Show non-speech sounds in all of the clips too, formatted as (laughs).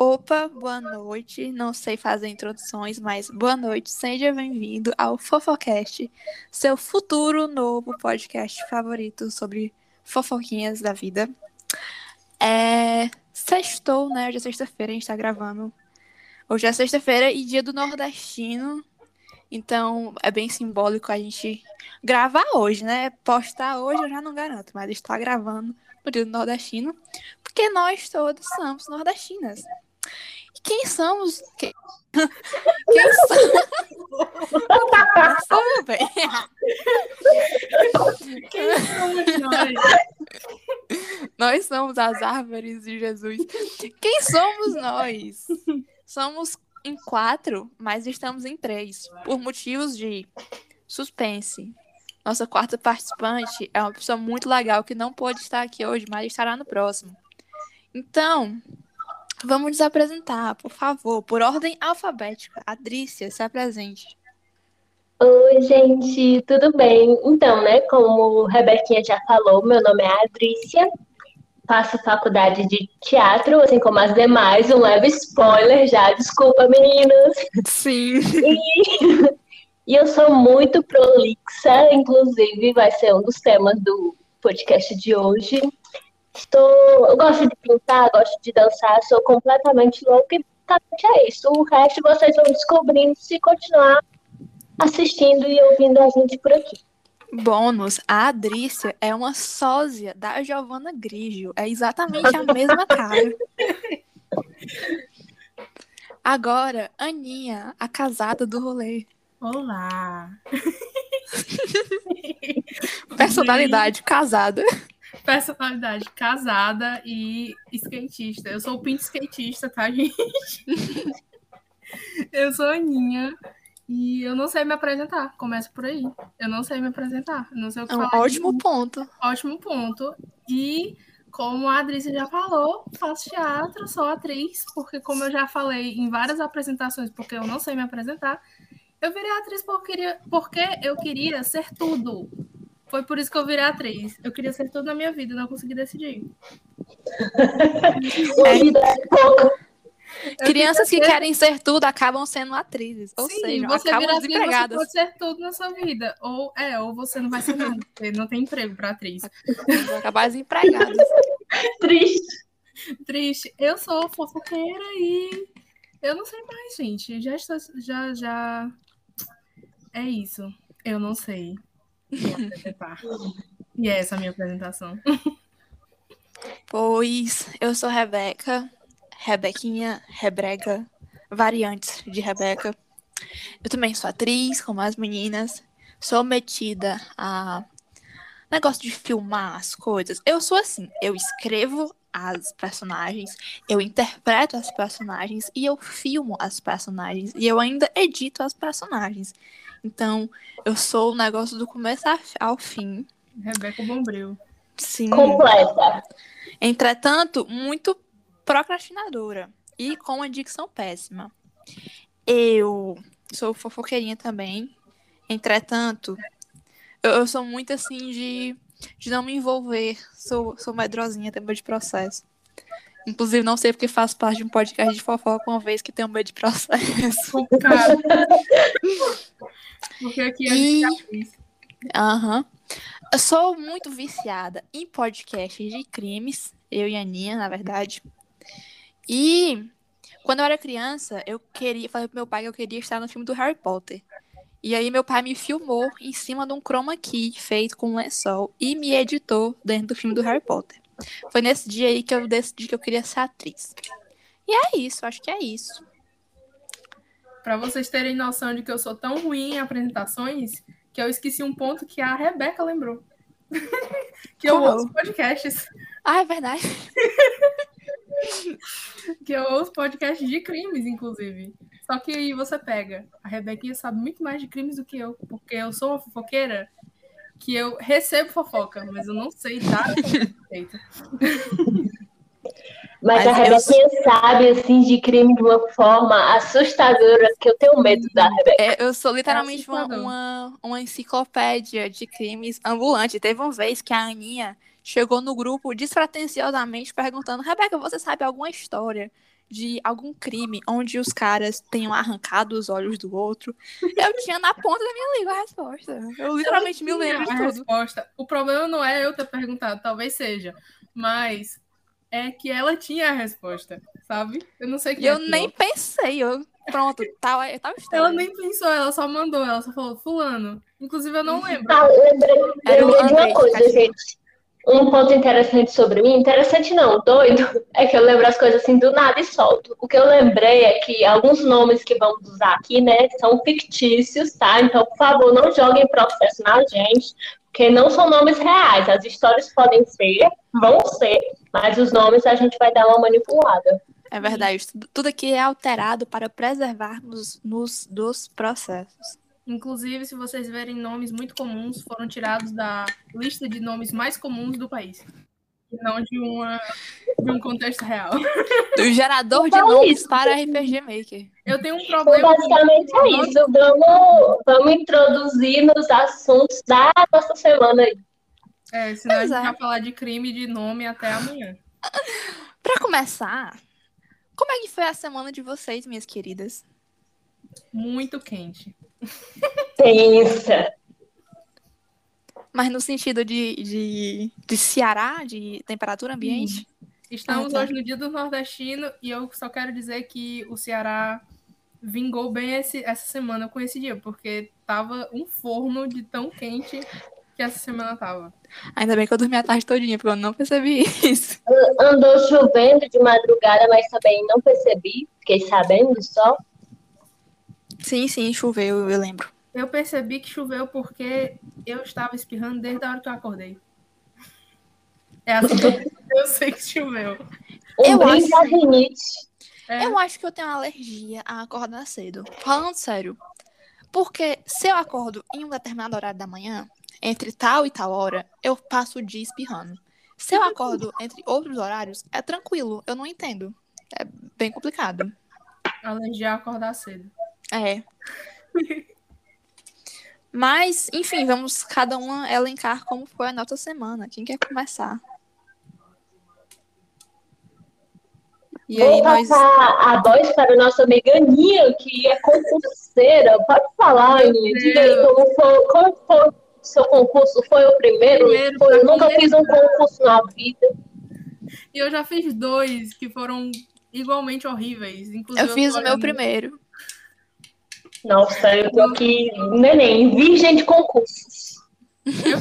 Opa, boa noite. Não sei fazer introduções, mas boa noite. Seja bem-vindo ao Fofocast, seu futuro novo podcast favorito sobre fofoquinhas da vida. É. Sextou, né? Hoje é sexta-feira, a gente tá gravando. Hoje é sexta-feira e dia do nordestino. Então é bem simbólico a gente gravar hoje, né? Postar hoje eu já não garanto, mas estar gravando no dia do nordestino, porque nós todos somos nordestinas. E quem somos? Quem, (laughs) quem somos? Bem. Quem somos nós? Nós somos as árvores de Jesus. Quem somos nós? Somos em quatro, mas estamos em três, por motivos de suspense. Nossa quarta participante é uma pessoa muito legal que não pôde estar aqui hoje, mas estará no próximo. Então, vamos nos apresentar, por favor, por ordem alfabética. Adrícia, se apresente. Oi, gente, tudo bem? Então, né, como Rebequinha já falou, meu nome é Adrícia, faço faculdade de teatro, assim como as demais, um leve spoiler já, desculpa, meninas. Sim. E, e eu sou muito prolixa, inclusive vai ser um dos temas do podcast de hoje. Estou, eu gosto de pintar, gosto de dançar, sou completamente louca e basicamente é isso. O resto vocês vão descobrindo se continuar assistindo e ouvindo a gente por aqui. Bônus, a Adrícia é uma sósia da Giovanna Grigio. É exatamente a mesma cara. Agora, Aninha, a casada do rolê. Olá. (laughs) Personalidade casada. Personalidade casada e skatista. Eu sou o pinto skatista, tá, gente? (laughs) Eu sou a Aninha e eu não sei me apresentar. Começa por aí. Eu não sei me apresentar. Não sei o que É um falar. ótimo ponto. Ótimo ponto. E como a Adrícia já falou, faço teatro, sou atriz, porque como eu já falei em várias apresentações, porque eu não sei me apresentar, eu virei atriz porque eu queria, porque eu queria ser tudo. Foi por isso que eu virei atriz. Eu queria ser tudo na minha vida, não consegui decidir. (laughs) É Crianças que querem ser tudo acabam sendo atrizes. Ou Sim, seja, você acabam atriz, você desempregadas. pode ser tudo na sua vida. Ou é, ou você não vai ser nada, porque não tem emprego para atriz. Vão acabar desempregadas. (laughs) Triste. Triste. Eu sou fofoqueira e eu não sei mais, gente. Já estou, já, já. É isso. Eu não sei. Me (laughs) apresentar. E é essa a minha apresentação. Pois eu sou Rebeca, Rebequinha, Rebrega, variantes de Rebeca. Eu também sou atriz, como as meninas. Sou metida a negócio de filmar as coisas. Eu sou assim, eu escrevo as personagens, eu interpreto as personagens e eu filmo as personagens e eu ainda edito as personagens. Então, eu sou o negócio do começo ao fim. Rebeca Bombril. Sim. Completa. Entretanto, muito procrastinadora e com uma dicção péssima. Eu sou fofoqueirinha também. Entretanto, eu, eu sou muito assim de, de não me envolver. Sou, sou medrosinha, medo de processo. Inclusive, não sei porque faço parte de um podcast de fofoca uma vez que tenho medo de processo. (laughs) Complicado. Porque aqui a E-. Aham. Eu sou muito viciada em podcasts de crimes, eu e a Aninha, na verdade. E quando eu era criança, eu queria, falei pro meu pai que eu queria estar no filme do Harry Potter. E aí meu pai me filmou em cima de um chroma key feito com um lençol e me editou dentro do filme do Harry Potter. Foi nesse dia aí que eu decidi que eu queria ser atriz. E é isso, acho que é isso. Pra vocês terem noção de que eu sou tão ruim em apresentações, que eu esqueci um ponto que a Rebeca lembrou. (laughs) que eu Qual? ouço podcasts. Ah, é verdade. (laughs) Que eu ouço podcasts de crimes, inclusive. Só que aí você pega. A Rebequinha sabe muito mais de crimes do que eu, porque eu sou uma fofoqueira que eu recebo fofoca, mas eu não sei feita. Mas, Mas a eu- Rebequinha sabe, assim, de crime de uma forma assustadora, que eu tenho medo da Rebeca. É, eu sou literalmente uma, assustador. uma, uma enciclopédia de crimes ambulante. Teve uma vez que a Aninha chegou no grupo despretensiosamente perguntando: Rebeca, você sabe alguma história de algum crime onde os caras tenham arrancado os olhos do outro, eu tinha na ponta da minha língua a resposta. Eu literalmente me lembro de a tudo. resposta. O problema não é eu ter perguntado, talvez seja, mas é que ela tinha a resposta, sabe? Eu não sei E quem é eu pior. nem pensei, eu pronto, tal, tal história. Ela nem pensou, ela só mandou, ela só falou fulano. Inclusive eu não lembro. Ah, lembrei, Era o lembrei de uma coisa, Catinho. gente. Um ponto interessante sobre mim, interessante não, doido, (laughs) é que eu lembro as coisas assim do nada e solto. O que eu lembrei é que alguns nomes que vamos usar aqui, né, são fictícios, tá? Então, por favor, não joguem processo na gente, porque não são nomes reais. As histórias podem ser, vão ser, mas os nomes a gente vai dar uma manipulada. É verdade, tudo, aqui é alterado para preservarmos nos dos processos. Inclusive, se vocês verem nomes muito comuns, foram tirados da lista de nomes mais comuns do país. E não de, uma, de um contexto real. Do gerador de Então é nomes isso. para RPG Maker. Eu tenho um Então, problema. basicamente é isso. Vamos, vamos introduzir nos assuntos da nossa semana aí. É, senão a Pois gente vai falar de crime de nome até amanhã. (laughs) Para começar, como é que foi a semana de vocês, minhas queridas? Muito quente. Pensa. Mas no sentido de, de, de Ceará, de temperatura ambiente? Estamos Ah, tá. hoje no Dia do Nordestino e eu só quero dizer que o Ceará vingou bem esse, essa semana com esse dia, porque tava um forno de tão quente que essa semana tava. Ainda bem que eu dormi a tarde todinha, porque eu não percebi isso. Andou chovendo de madrugada, mas também não percebi. Fiquei sabendo só. Sim, sim, choveu, eu lembro. Eu percebi que choveu porque eu estava espirrando desde a hora que eu acordei. É assim que (laughs) eu sei que choveu. Eu acho- rinite. É, Eu acho que eu tenho uma alergia a acordar cedo. Falando sério. Porque se eu acordo em um determinado horário da manhã, entre tal e tal hora, eu passo o dia espirrando. Se eu acordo entre outros horários, é tranquilo, eu não entendo. É bem complicado. alergia a acordar cedo. É. Mas, enfim, vamos cada uma elencar como foi a nossa semana. Quem quer começar? E aí, Vou nós. passar a voz para a nossa amiga Aninha, que é concurseira. Pode falar, Aninha. Diga aí como foi, como foi o seu concurso. Foi o primeiro? Primeiro, Foi- eu nunca fiz um concurso na vida. E eu já fiz dois que foram igualmente horríveis. Inclusive, Eu fiz o meu primeiro. Nossa, eu tô aqui, neném, virgem de concursos. Eu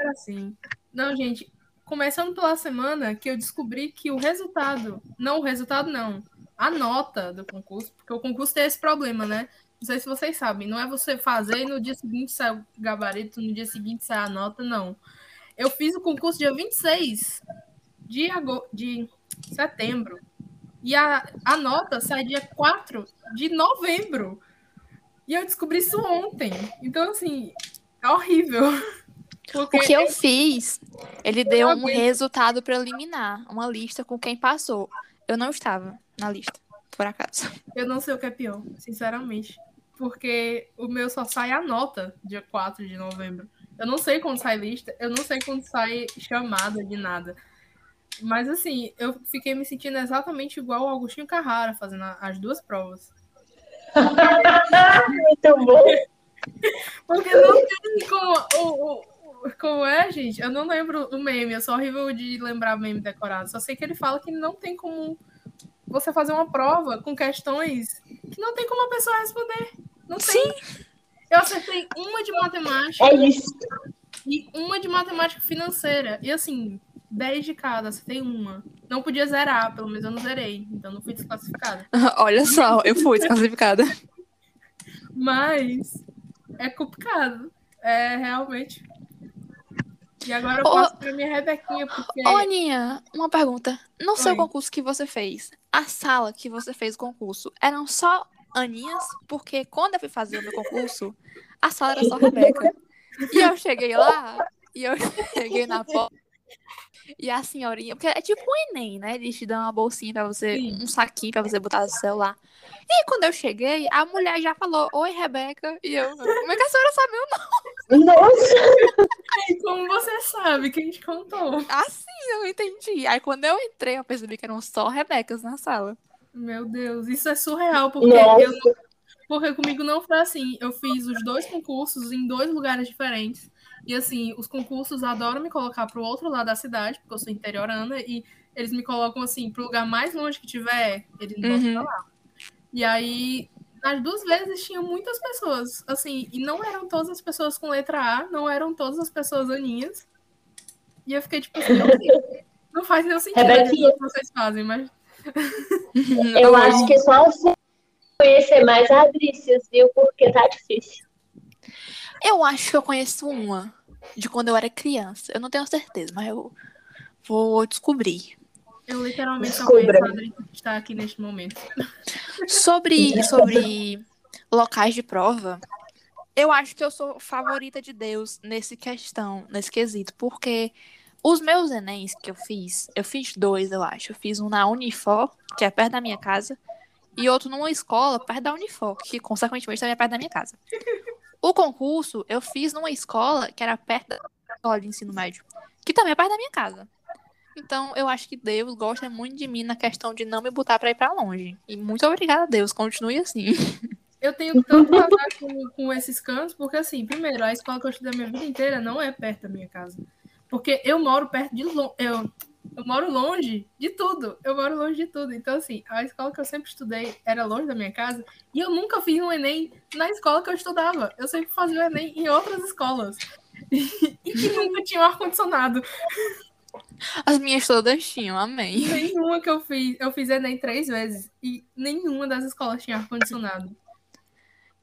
era assim. Não, gente, começando pela semana que eu descobri que o resultado, não o resultado não, a nota do concurso, porque o concurso tem esse problema, né? Não sei se vocês sabem, não é você fazer e no dia seguinte sai o gabarito, no dia seguinte sai a nota, não. Eu fiz o concurso dia 26 de, de setembro. E a, a nota sai dia 4 de novembro. E eu descobri isso ontem. Então, assim, é horrível. Porque O que eu fiz, ele deu um resultado preliminar, uma lista com quem passou. Eu não estava na lista, por acaso. eu não sei o que é pior, sinceramente. Porque o meu só sai a nota dia 4 de novembro. Eu não sei quando sai lista, eu não sei quando sai chamada de nada. Mas assim, eu fiquei me sentindo exatamente igual ao Agostinho Carrara fazendo as duas provas. Muito bom. Porque não tem como. O, o- como é, gente? Eu não lembro o meme, eu sou horrível de lembrar meme decorado. Só sei que ele fala que não tem como você fazer uma prova com questões que não tem como a pessoa responder. Não tem. Eu acertei uma de matemática É isso. e uma de matemática financeira. E assim, 10 de cada, acertei uma. Não podia zerar, pelo menos eu não zerei. Então não fui desclassificada. (laughs) Olha só, eu fui desclassificada. (laughs) Mas é complicado. É realmente. E agora eu Ô- passo pra minha Rebequinha, porque. Ô, Aninha, uma pergunta. No seu Oi. concurso que você fez, a sala que você fez o concurso, eram só Aninhas? Porque quando eu fui fazer o meu concurso, a sala era só Rebeca. E eu cheguei lá, e eu (laughs) cheguei na porta, e a senhorinha, porque é tipo um Enem, né? Eles te dão uma bolsinha pra você, Sim. um saquinho pra você botar no celular. E quando eu cheguei, a mulher já falou, oi, Rebeca. E eu, como é que a senhora sabe meu nome? Nossa, E como você sabe, quem te contou? Assim, eu entendi. Aí quando eu entrei, eu percebi que eram só Rebecas na sala. Meu Deus, isso é surreal, porque Nossa. eu porque comigo não foi assim. Eu fiz os dois concursos em dois lugares diferentes. E assim, os concursos adoram me colocar pro outro lado da cidade, porque eu sou interiorana, e eles me colocam assim, pro lugar mais longe que tiver, eles me botam Uhum. pra lá. E aí, nas duas vezes tinha muitas pessoas, assim, e não eram todas as pessoas com letra A, não eram todas as pessoas aninhas. E eu fiquei tipo assim, não faz nenhum sentido Rebequinha. aquilo que vocês fazem, mas Eu acho que só você conhecer mais a Adrícias, viu? Porque tá difícil. Eu acho que eu conheço uma de quando eu era criança. Eu não tenho certeza, mas eu vou descobrir. Eu literalmente só Descubra. conheço a está aqui neste momento. Sobre, sobre locais de prova, eu acho que eu sou favorita de Deus nesse questão, nesse quesito, porque os meus Enems que eu fiz, eu fiz dois, eu acho. Eu fiz um na Unifor, que é perto da minha casa, e outro numa escola perto da Unifor, que consequentemente também é perto da minha casa. O concurso eu fiz numa escola que era perto da escola de ensino médio, que também é perto da minha casa. Então, eu acho que Deus gosta muito de mim na questão de não me botar pra ir pra longe. E muito obrigada, Deus. Continue assim. (laughs) Eu tenho tanto azar com, com esses cantos, porque assim, primeiro, a escola que eu estudei a minha vida inteira não é perto da minha casa. Porque eu moro perto de longe. Eu, eu moro longe de tudo. Eu moro longe de tudo. Então, assim, a escola que eu sempre estudei era longe da minha casa. E eu nunca fiz um Enem na escola que eu estudava. Eu sempre fazia o Enem em outras escolas. (laughs) e que nunca tinha um ar-condicionado. As minhas todas tinham, amém. Nenhuma que eu fiz. Eu fiz Enem três vezes. E nenhuma das escolas tinha ar-condicionado.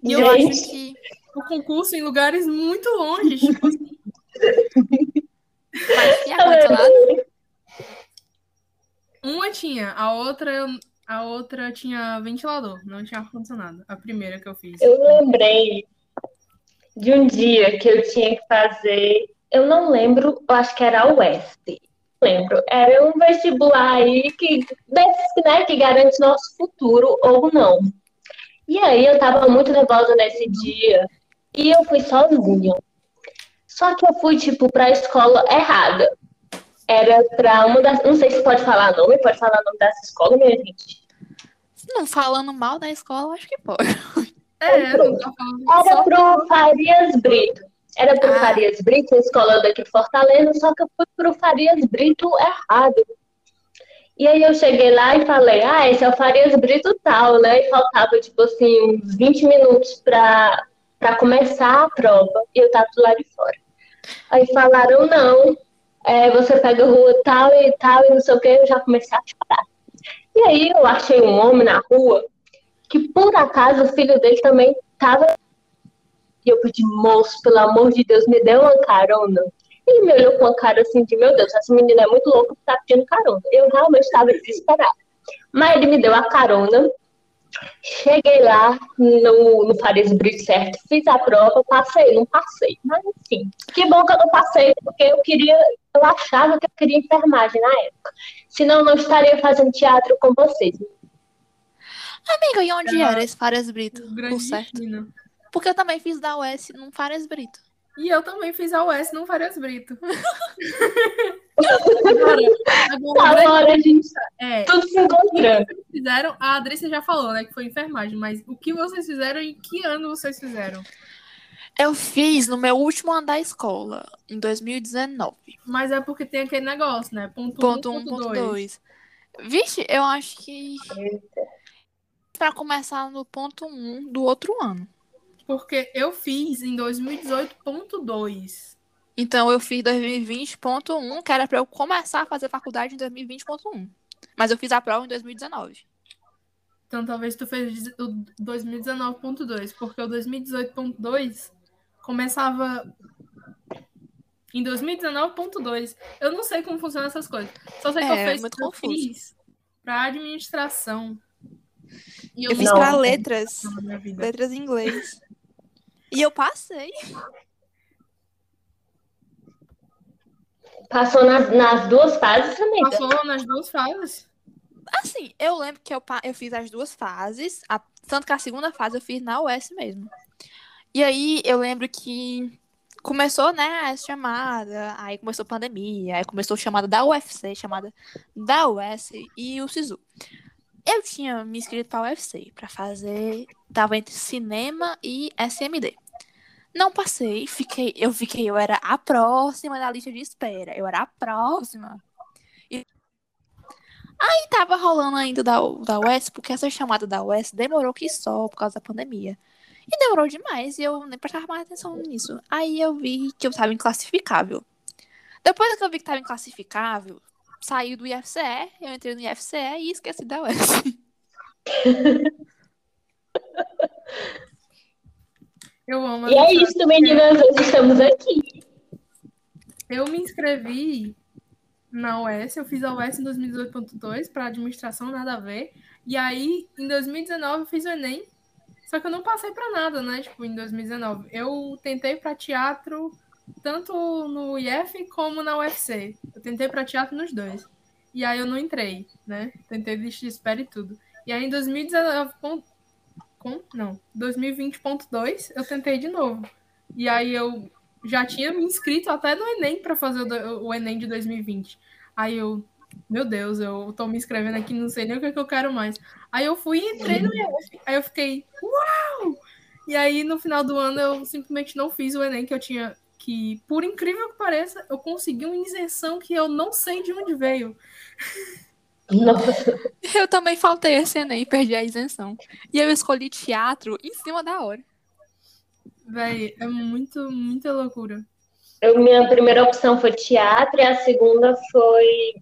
E eu acho que. O concurso em lugares muito longe. Tipo assim, Mas que ar-condicionado? (laughs) uma tinha, a outra, a outra tinha ventilador, não tinha ar-condicionado. A primeira que eu fiz. eu lembrei de um dia que eu tinha que fazer. Eu não lembro, eu acho que era a. Não lembro. Era um vestibular aí que, desses, né, que garante nosso futuro ou não. E aí eu tava muito nervosa nesse dia e eu fui sozinha. Só que eu fui, tipo, pra escola errada. Era pra uma das. Não sei se pode falar nome, pode falar nome dessa escola, minha gente. Não falando mal da escola, acho que pode. É, Era só pro Farias Brito. Era pro Ah. Farias Brito, a escola daqui de Fortaleza, só que eu fui pro Farias Brito errado. E aí eu cheguei lá e falei, ah, esse é o Farias Brito tal, né? E faltava, tipo assim, uns 20 minutos pra, pra começar a prova. E eu tava do lado de fora. Aí falaram, não, é, você pega a rua tal e tal e não sei o que, eu já comecei a chorar. E aí eu achei um homem na rua que por acaso o filho dele também tava e eu pedi, moço, pelo amor de Deus, me dê uma carona. Ele me olhou com uma cara assim de, meu Deus, essa menina é muito louca tá pedindo carona. Eu realmente estava desesperada. Mas ele me deu a carona. Cheguei lá no, no Farias Brito certo, fiz a prova, passei, não passei. Mas enfim, que bom que eu não passei, porque eu queria, eu achava que eu queria enfermagem na época. Senão eu não estaria fazendo teatro com vocês. Amiga, e onde Ah, era esse Farias Brito? grande certo. Porque eu também fiz da UES num Farias Brito. E eu também fiz a UES no Farias Brito. (laughs) agora, agora, Agora a gente é, tudo se encontrando. fizeram, a Adrícia já falou, né, que foi enfermagem, mas o que vocês fizeram e em que ano vocês fizeram? Eu fiz no meu último ano da escola, em 2019. Mas é porque tem aquele negócio, né? Ponto, Ponto 1, 1, ponto ponto 2. 2. Vixe, eu acho que. Pra começar no ponto 1 do outro ano. Porque eu fiz em 2018.2. Então eu fiz 2020.1, que era pra eu começar a fazer faculdade em 2020.1. Mas eu fiz a prova em 2019. Então talvez tu fez o 2019.2, porque o 2018.2 começava em 2019.2. Eu não sei como funcionam essas coisas. Só sei que É, eu, fiz, muito eu confuso. fiz pra administração. E eu Eu fiz pra letras. Letras em inglês. E eu passei. Passou nas, nas duas fases, amiga. Passou nas duas fases. Assim, eu lembro que eu, eu fiz as duas fases, a- tanto que a segunda fase eu fiz na US mesmo. E aí eu lembro que começou, né, essa chamada, aí começou a pandemia, aí começou a chamada da UFC, chamada da US e o SISU. Eu tinha me inscrito para UFC para fazer, tava entre cinema e SMD. Não passei, fiquei, eu fiquei, eu era a próxima da lista de espera. Eu era a próxima. E aí tava rolando ainda da, da UES, porque essa chamada da UES demorou que só por causa da pandemia. E demorou demais e eu nem prestava mais atenção nisso. Aí eu vi que eu tava inclassificável. Depois que eu vi que tava inclassificável, saiu do IFCE, eu entrei no IFCE e esqueci da UES. (laughs) Eu amo. E é isso, meninas, hoje estamos aqui. Eu me inscrevi na UES, eu fiz a UES em 2018.2 para administração, nada a ver. E aí, em 2019, eu fiz o Enem. Só que eu não passei para nada, né? Tipo, em 2019. Eu tentei para teatro tanto no IF como na UFC. Eu tentei para teatro nos dois. E aí eu não entrei, né? Tentei lista de espera e tudo. E aí em 2019, com, não, 2020.2, eu tentei de novo. E aí eu já tinha me inscrito até no Enem para fazer o, o, Enem de 2020. Aí eu, meu Deus, eu tô me inscrevendo aqui, não sei nem o que, é que eu quero mais. Aí eu fui e entrei no IF. Aí eu fiquei, uau! E aí no final do ano eu simplesmente não fiz o Enem que eu tinha que, por incrível que pareça, eu consegui uma isenção que eu não sei de onde veio. Nossa. Eu também faltei esse Enem e perdi a isenção. E eu escolhi teatro em cima da hora. Véi, é muito, muita loucura. Eu, minha primeira opção foi teatro e a segunda foi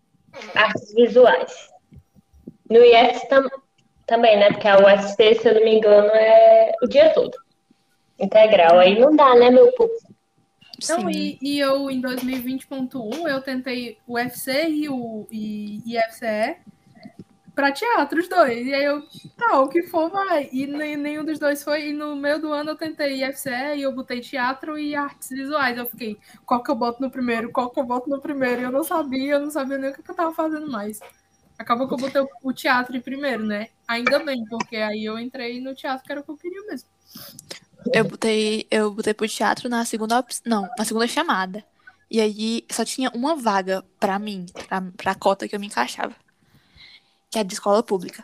artes visuais. No IF tam, também, né? Porque a UFC, se eu não me engano, é o dia todo. Integral. Aí não dá, né, meu povo? Não, e, e, eu, em 2020.1, eu tentei o UFC e o e, IFCE pra teatro, os dois. E aí eu, tá, o que for, vai. E nem, nenhum dos dois foi. E no meio do ano eu tentei IFCE e eu botei teatro e artes visuais. Eu fiquei, qual que eu boto no primeiro? Qual que eu boto no primeiro? E eu não sabia, eu não sabia nem o que eu tava fazendo mais. Acabou que eu botei o, o teatro em primeiro, né? Ainda bem, porque aí eu entrei no teatro que era o que eu queria mesmo. Eu botei, eu botei pro teatro na segunda. Não, na segunda chamada. E aí só tinha uma vaga pra mim, pra, pra cota que eu me encaixava. Que é de escola pública.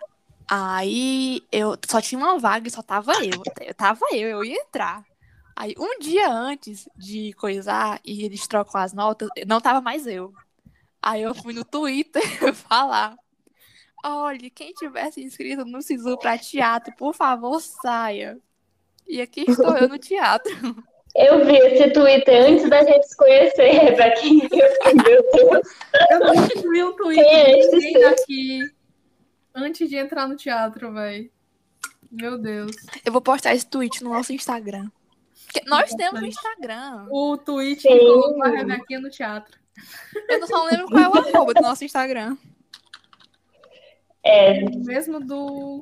Aí eu só tinha uma vaga e só tava eu. Eu tava eu, eu ia entrar. Aí um dia antes de coisar e eles trocam as notas, não tava mais eu. Aí eu fui no Twitter (laughs) falar. Olha, quem tivesse inscrito no Sisu pra teatro, por favor, saia. E aqui estou eu no teatro. (laughs) Eu vi esse Twitter antes da gente se conhecer, (laughs) quem eu meu Deus. Eu não vi um Twitter é daqui antes de entrar no teatro, velho. Meu Deus. Eu vou postar esse tweet no nosso Instagram. Porque nós temos um Instagram. O tweet com a Rebequinha no teatro. Eu só não lembro qual é o arroba do nosso Instagram. É. Mesmo do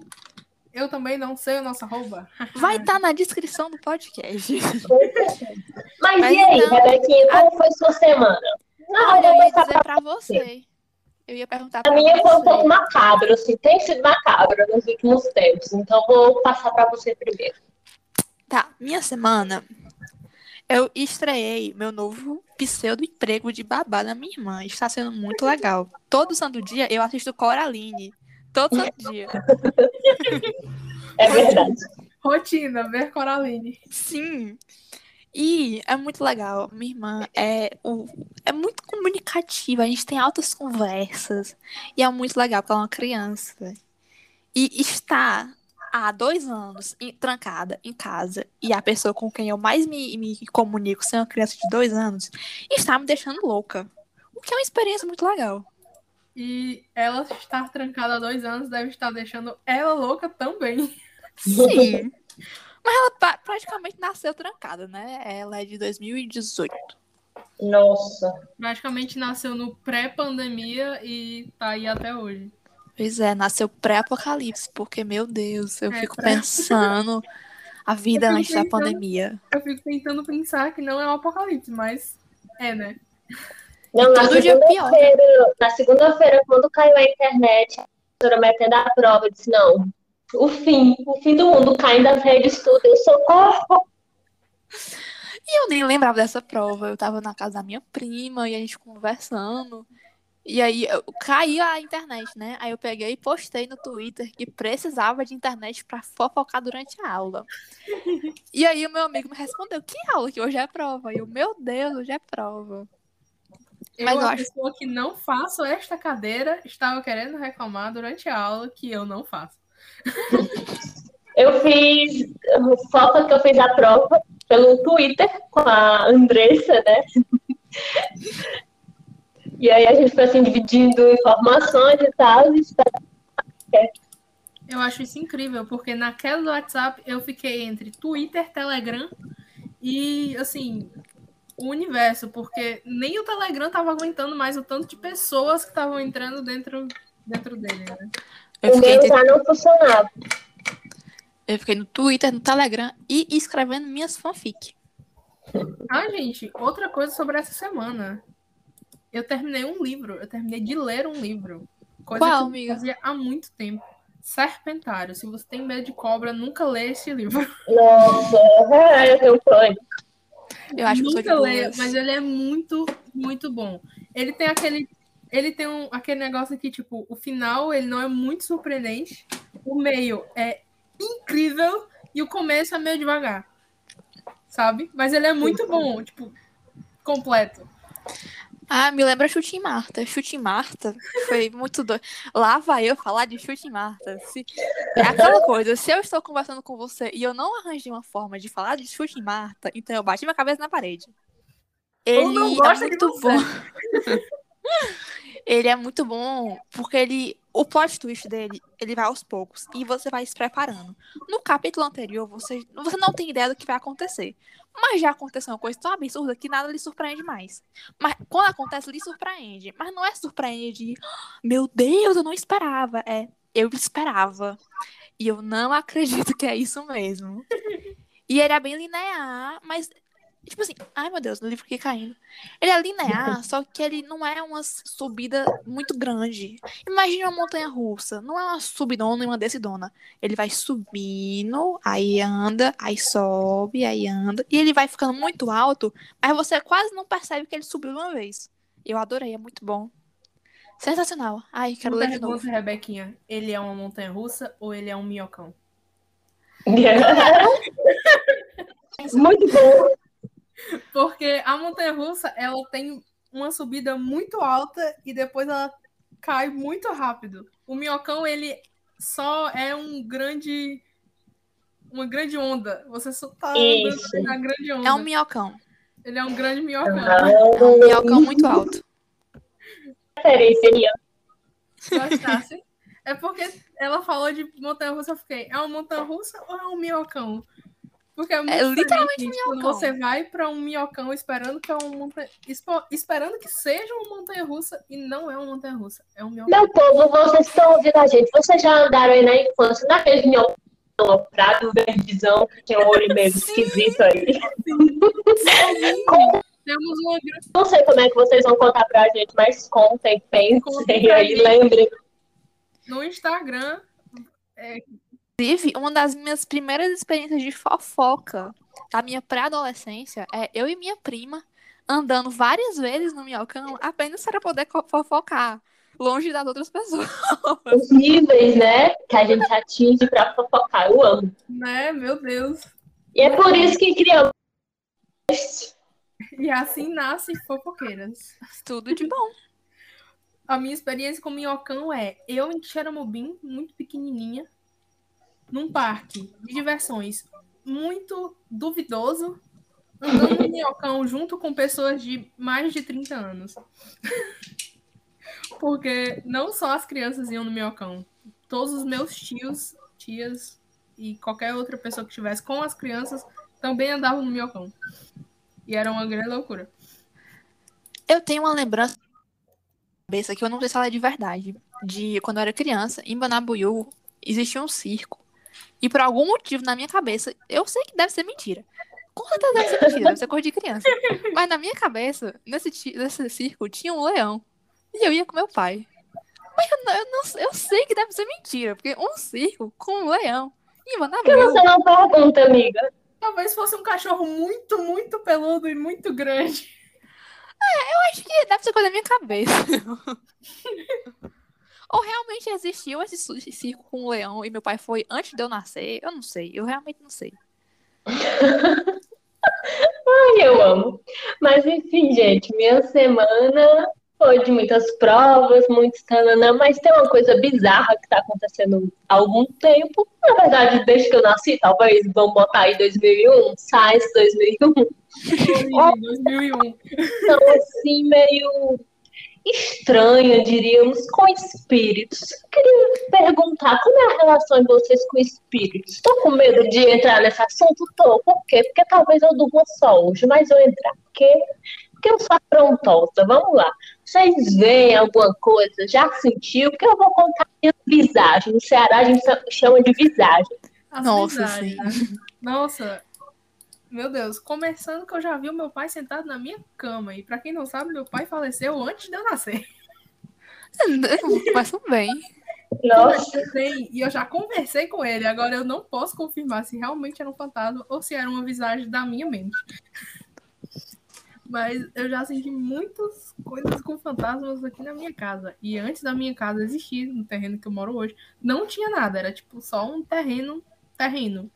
eu também não sei o nosso arroba. (laughs) Vai estar tá na descrição do podcast. (laughs) Mas, Mas e aí, então, Rebequinha, como a... foi sua semana? Não, eu ia dizer pra você. Eu ia perguntar pra A minha foi um pouco macabro, assim, tem sido macabro nos últimos tempos. Então vou passar pra você primeiro. Tá, minha semana, eu estreiei meu novo pseudo emprego de babá da minha irmã. Está sendo muito legal. Todo santo dia eu assisto Coraline. Todo santo dia. É verdade. Rotina, ver Coraline. Sim. E é muito legal. Minha irmã é, o, é muito comunicativa. A gente tem altas conversas. E é muito legal porque ela é uma criança. E está há dois anos em, trancada em casa e a pessoa com quem eu mais me, me comunico ser uma criança de dois anos está me deixando louca. O que é uma experiência muito legal. E ela estar trancada há dois anos deve estar deixando ela louca também. Sim. Mas ela praticamente nasceu trancada, né? Ela é de 2018. Nossa. Praticamente nasceu no pré-pandemia e tá aí até hoje. Pois é, nasceu pré-apocalipse, porque, meu Deus, eu é, fico pré... pensando a vida antes pensando, da pandemia. Eu fico tentando pensar que não é um apocalipse, mas é, né? Não, na segunda-feira, na segunda-feira, quando caiu a internet, a professora metendo a prova, eu disse, não, o fim, o fim do mundo caindo das redes tudo, eu socorro. E eu nem lembrava dessa prova. Eu tava na casa da minha prima e a gente conversando. E aí eu, caiu a internet, né? Aí eu peguei e postei no Twitter que precisava de internet para fofocar durante a aula. E aí o meu amigo me respondeu: "Que aula que hoje é prova?" E eu: "Meu Deus, hoje é prova." Eu, Mas eu a acho- pessoa que não faço esta cadeira, estava querendo reclamar durante a aula que eu não faço. (laughs) Eu fiz foto que eu fiz a prova pelo Twitter com a Andressa, né? E aí a gente foi assim dividindo informações e tal. e Eu acho isso incrível, porque naquela do WhatsApp eu fiquei entre Twitter, Telegram e, assim, o universo, porque nem o Telegram tava aguentando mais o tanto de pessoas que estavam entrando dentro, dentro dele, né? Eu O fiquei, meu já não funcionava. eu fiquei no Twitter, no Telegram e escrevendo minhas fanfic. Ah, gente, outra coisa sobre essa semana. Eu terminei um livro, eu terminei de ler um livro. Coisa Qual, que eu amiga? fazia há muito tempo. Serpentário. Se você tem medo de cobra, nunca lê esse livro. Nossa, (laughs) eu tenho pânico. Eu acho que Nunca leia, duas. mas ele é muito, muito bom. Ele tem aquele. Ele tem um, aquele negócio que, tipo, o final ele não é muito surpreendente. O meio é incrível e o começo é meio devagar. Sabe? Mas ele é muito bom, tipo, completo. Ah, me lembra Chute em Marta. Chute em Marta foi muito doido. Lá vai eu falar de Chute em Marta. Se... É aquela coisa, se eu estou conversando com você e eu não arranjei uma forma de falar de Chute em Marta, então eu bati minha cabeça na parede. Ou não Ele é gosta de muito você. bom. (laughs) ele é muito bom porque ele. O plot twist dele, ele vai aos poucos e você vai se preparando. No capítulo anterior, você, você não tem ideia do que vai acontecer. Mas já aconteceu uma coisa tão absurda que nada lhe surpreende mais. Mas quando acontece, lhe surpreende. Mas não é surpreende de, "Ah, meu Deus, eu não esperava. É, eu esperava. E eu não acredito que é isso mesmo. E ele é bem linear, mas, tipo assim, ai meu Deus, no livro que caindo. Ele é linear, (laughs) só que ele não é uma subida muito grande. Imagina uma montanha russa. Não é uma subidona e uma descidona. Ele vai subindo, aí anda, aí sobe, aí anda. E ele vai ficando muito alto, mas você quase não percebe que ele subiu de uma vez. Eu adorei, é muito bom. Sensacional. Ai, quero ler de novo. pergunta, Rebequinha. Ele é uma montanha russa ou ele é um minhocão? (laughs) Muito bom. (laughs) Porque a montanha russa, ela tem uma subida muito alta e depois ela cai muito rápido. O minhocão, ele só é um grande uma grande onda. Você só tá na grande onda. É um minhocão. Ele é um grande minhocão. É um minhocão muito alto. Gostasse? É porque ela falou de montanha russa, eu fiquei, é uma montanha russa ou é um minhocão? Porque é muito literalmente diferente quando minhocão. você vai pra um minhocão esperando que é um montanha... espo- esperando que seja uma montanha russa e não é uma montanha russa, é um minhocão. Meu povo, vocês estão ouvindo a gente. Vocês já andaram aí na infância, naquele minhocão prado verdezão, que tem um olho (laughs) meio esquisito aí. (laughs) Temos uma grande Não sei como é que vocês vão contar pra gente, mas contem, pensem Contem e aí lembrem. no Instagram. Inclusive, uma das minhas primeiras experiências de fofoca da minha pré-adolescência é eu e minha prima andando várias vezes no minhocão apenas para poder fofocar, longe das outras pessoas. (laughs) Os níveis, né, que a gente atinge pra fofocar. Eu amo. Né, meu Deus. E é por isso que criamos. E assim nascem fofoqueiras. Tudo de bom. A minha experiência com minhocão é eu em Xeramobim, muito pequenininha, num parque de diversões muito duvidoso, andando no minhocão junto com pessoas de mais de 30 anos. (laughs) Porque não só as crianças iam no minhocão, todos os meus tios, tias e qualquer outra pessoa que estivesse com as crianças também andavam no minhocão. E era uma grande loucura. Eu tenho uma lembrança cabeça que eu não sei se ela é de verdade. De quando eu era criança, em Banabuiú, existia um circo. E por algum motivo na minha cabeça, eu sei que deve ser mentira. Com certeza deve ser mentira, deve ser coisa de criança. Mas na minha cabeça, nesse, nesse circo, tinha um leão. E eu ia com meu pai. Mas eu, não, eu, não- eu sei que deve ser mentira, porque um circo com um leão. Em Por que Banabuiú. você não pergunta, amiga? Talvez fosse um cachorro muito, muito peludo e muito grande. Eu acho que deve ser coisa da minha cabeça. (laughs) Ou realmente existiu esse circo com o leão e meu pai foi antes de eu nascer? Eu não sei. Eu realmente não sei. (laughs) Ai, eu amo. Mas enfim, gente, minha semana foi de muitas provas, muitos tananã, mas tem uma coisa bizarra que tá acontecendo há algum tempo. Na verdade, desde que eu nasci, talvez, vamos botar aí 2001, Science 2001. Em 2001. Então, assim, meio estranha, diríamos, com espíritos. Eu queria perguntar como é a relação de vocês com espíritos? Estou com medo de entrar nesse assunto? Tô. Por quê? Porque talvez eu durma só hoje, mas eu entrar. Porque, porque eu sou afrontosa. Vamos lá. Vocês veem alguma coisa? Já sentiu? Porque eu vou contar minha visagem. No Ceará a gente chama de visagem. As Nossa, né? Nossa, meu Deus, começando que eu já vi o meu pai sentado na minha cama. E pra quem não sabe, meu pai faleceu antes de eu nascer. Mas tudo bem. Nossa. E eu já conversei com ele. Agora eu não posso confirmar se realmente era um fantasma ou se era uma visagem da minha mente. Mas eu já senti muitas coisas com fantasmas aqui na minha casa. E antes da minha casa existir, no terreno que eu moro hoje, não tinha nada. Era tipo só um terreno, terreno,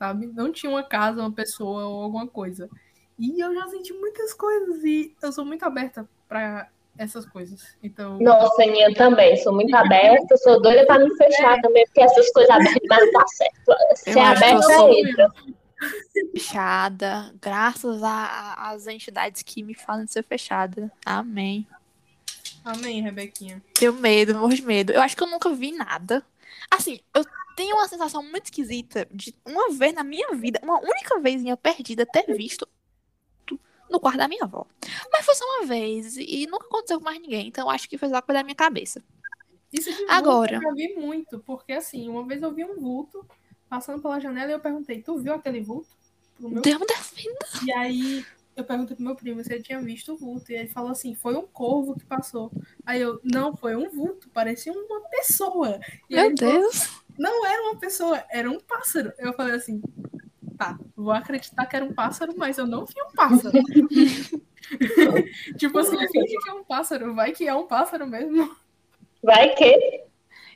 sabe? Não tinha uma casa, uma pessoa ou alguma coisa. E eu já senti muitas coisas e eu sou muito aberta pra essas coisas. Então, Nossa, minha também. Sou muito aberta, sou doida pra me fechar também, porque essas coisas abertas não dá certo. Se Eu é aberta, sou- entra. Fechada. Graças às entidades que me falam de ser fechada. Amém. amém, Rebequinha. Tenho medo, morro de medo. Eu acho que eu nunca vi nada. Assim, eu tenho uma sensação muito esquisita de uma vez na minha vida, uma única vezinha perdida, ter visto no quarto da minha avó. Mas foi só uma vez e nunca aconteceu com mais ninguém. Então acho que foi só coisa da minha cabeça. Isso de Agora. eu vi muito, porque assim, uma vez eu vi um vulto passando pela janela e eu perguntei, tu viu aquele vulto? Pro meu... Deus me defenda. E aí eu perguntei pro meu primo se ele tinha visto o vulto. E ele falou assim, foi um corvo que passou. Aí eu, não, foi um vulto, parecia uma pessoa. E Meu ele falou, Deus. Não era uma pessoa, era um pássaro. Eu falei assim, tá, vou acreditar que era um pássaro, mas eu não vi um pássaro. (laughs) tipo assim, finge que é um pássaro, vai que é um pássaro mesmo. Vai que.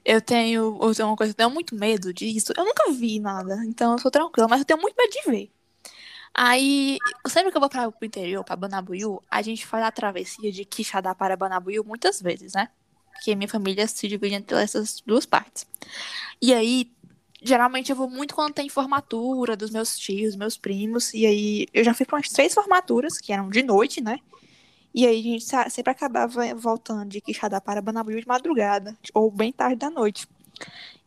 Eu tenho, eu tenho uma coisa, eu tenho muito medo disso. Eu nunca vi nada, então eu sou tranquila, mas eu tenho muito medo de ver. Aí, sempre que eu vou para o interior, para Banabuiú, a gente faz a travessia de Quixadá para Banabuiú muitas vezes, né? Porque minha família se divide entre essas duas partes. E aí, geralmente eu vou muito quando tem formatura dos meus tios, meus primos. E aí, eu já fui para umas três formaturas, que eram de noite, né? E aí a gente sempre acabava voltando de Quixadá para Banabuiú de madrugada, ou bem tarde da noite.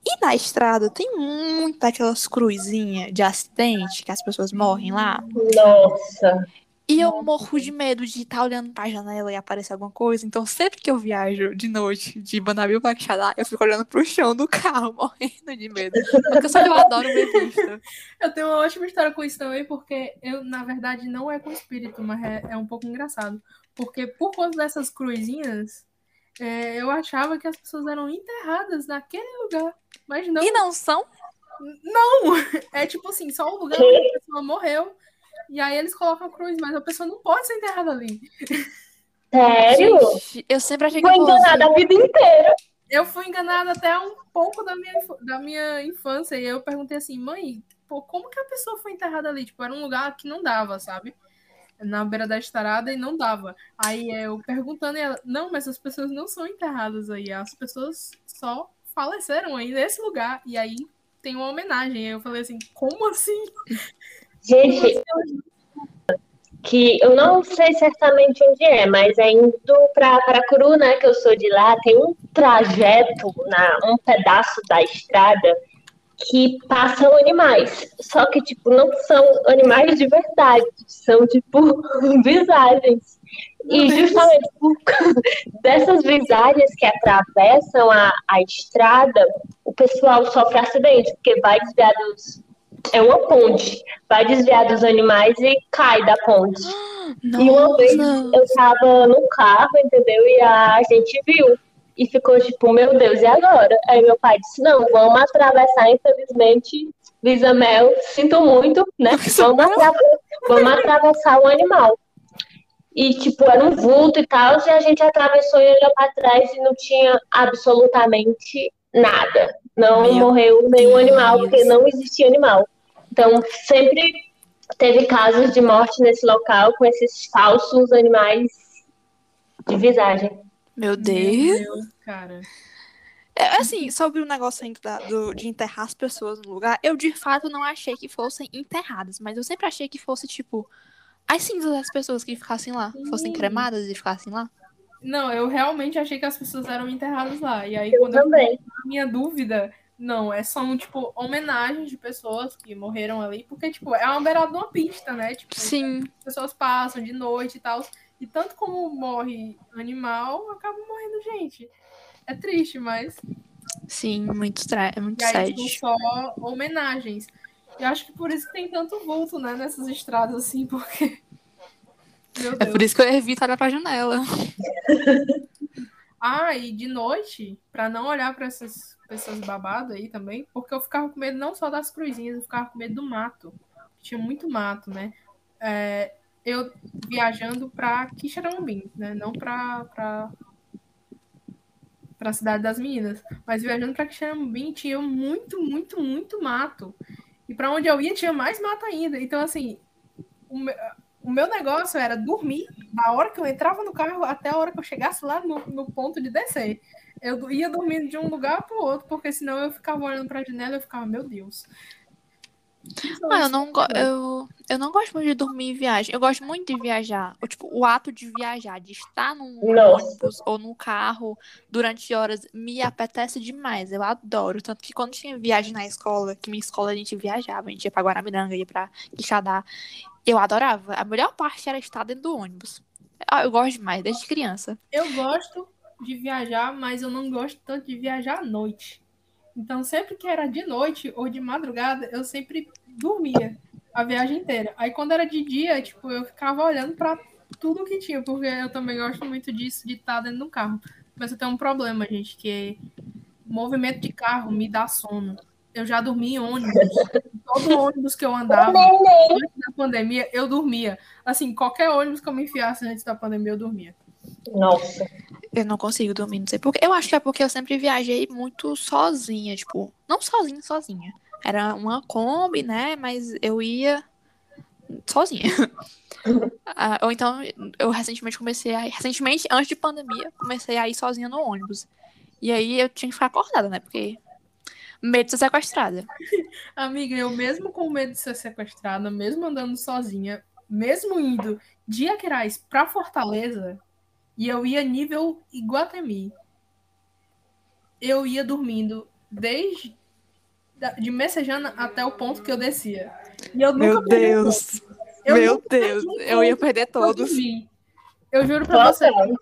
E na estrada tem muita aquelas cruzinhas de acidente que as pessoas morrem lá. Nossa. E eu morro de medo de estar olhando pra janela e aparecer alguma coisa. Então sempre que eu viajo de noite de Banabuiú para Quixadá, eu fico olhando pro chão do carro, (laughs) morrendo de medo. Porque só eu adoro ver vista. Eu tenho uma ótima história com isso também, porque eu, na verdade, não é com espírito, mas é, é um pouco engraçado. Porque por conta dessas cruzinhas, é, eu achava que as pessoas eram enterradas naquele lugar. Mas não, E não são? não! (laughs) É tipo assim, só o lugar onde a pessoa morreu. E aí eles colocam a cruz, mas a pessoa não pode ser enterrada ali. Sério? Gente, eu sempre achei que Fui enganada a vida inteira. Eu fui enganada até um pouco da minha, da minha infância. E eu perguntei assim, mãe, pô, como que a pessoa foi enterrada ali? Tipo, era um lugar que não dava, sabe? Na beira da estrada e não dava. Aí eu perguntando e ela, não, mas as pessoas não são enterradas aí. As pessoas só faleceram aí nesse lugar. E aí tem uma homenagem. Aí eu falei assim, como assim? Gente, que eu não sei certamente onde é, mas é indo para Paracuru, né, que eu sou de lá, tem um trajeto, na, um pedaço da estrada que passam animais. Só que, tipo, não são animais de verdade, são, tipo, (laughs) visagens. E justamente por dessas visagens que atravessam a, a estrada, o pessoal sofre acidente, porque vai desviar dos. É uma ponte, vai desviar dos animais e cai da ponte. E uma vez Nossa. eu tava no carro, entendeu? E a gente viu. E ficou tipo, meu Deus, e agora? Aí meu pai disse, não, vamos atravessar, infelizmente, Visa Mel, sinto muito, né? Vamos, vamos atravessar o animal. e, tipo, era um vulto e tal, e a gente atravessou e olhou para trás e não tinha absolutamente nada. Não Meu morreu nenhum Deus. animal, porque não existia animal. Então, sempre teve casos de morte nesse local com esses falsos animais de visagem. Meu Meu Deus. Deus, cara. É, Assim, sobre o negócio ainda da- do- de enterrar as pessoas no lugar, eu de fato não achei que fossem enterradas, mas eu sempre achei que fosse, tipo, as cinzas das pessoas que ficassem lá, fossem Sim. cremadas e ficassem lá. Não, eu realmente achei que as pessoas eram enterradas lá. E aí, Eu quando eu também. minha dúvida, não, é são, tipo, homenagens de pessoas que morreram ali, porque, tipo, é uma beirada de uma pista, né? Tipo, Sim, as pessoas passam de noite e tal. E tanto como morre animal, acaba morrendo gente. É triste, mas. sim, muito, tra... é muito E aí sad. são só homenagens. E acho que por isso que tem tanto vulto, né, nessas estradas, assim, (laughs) porque. É por isso que eu evito olhar pra janela. (laughs) Ah, e de noite, pra não olhar pra essas pessoas babadas aí também, porque eu ficava com medo não só das cruzinhas, eu ficava com medo do mato. Tinha muito mato, né? É, eu viajando pra Quixeramobim, né? Não pra, pra, pra cidade das meninas, mas viajando pra Quixeramobim tinha muito, muito, muito mato. E pra onde eu ia tinha mais mato ainda. Então, assim, meu, o meu negócio era dormir da hora que eu entrava no carro até a hora que eu chegasse lá no, no ponto de descer. Eu ia dormindo de um lugar pro outro, porque senão eu ficava olhando pra janela e eu ficava, meu Deus. Ah, eu não, eu, eu não gosto muito de dormir em viagem. Eu gosto muito de viajar. Ou, tipo, o ato de viajar, de estar num Nossa. ônibus ou num carro durante horas, me apetece demais. Eu adoro. Tanto que quando tinha viagem na escola, que minha escola a gente viajava, a gente ia pra Guaramiranga, ia pra Quixadá. Eu adorava. A melhor parte era estar dentro do ônibus. Ah, Eu gosto demais, desde criança. Eu gosto de viajar, mas eu não gosto tanto de viajar à noite. Então, sempre que era de noite ou de madrugada, eu sempre dormia a viagem inteira. Aí, quando era de dia, tipo, eu ficava olhando pra tudo que tinha, porque eu também gosto muito disso, de estar dentro do carro. Mas eu tenho um problema, gente, que movimento de carro me dá sono. Eu já dormi em ônibus. Todo ônibus que eu andava antes da pandemia, eu dormia. Assim, qualquer ônibus que eu me enfiasse antes da pandemia, eu dormia. Nossa. Eu não consigo dormir, não sei porquê. Eu acho que é porque eu sempre viajei muito sozinha, tipo, não sozinha, sozinha. Era uma Kombi, né? Mas eu ia sozinha. (laughs) Ah, ou então, eu recentemente comecei a ir, recentemente, antes de pandemia, comecei a ir sozinha no ônibus. E aí eu tinha que ficar acordada, né? Porque medo de ser sequestrada. (laughs) Amiga, eu mesmo com medo de ser sequestrada, mesmo andando sozinha, mesmo indo de Aquiraz pra Fortaleza, e eu ia nível Iguatemi, eu ia dormindo desde de Messejana até o ponto que eu descia. E eu nunca. Eu Meu nunca Deus, perdi um eu ia perder eu todos. dormi. Eu juro pra você, Nossa.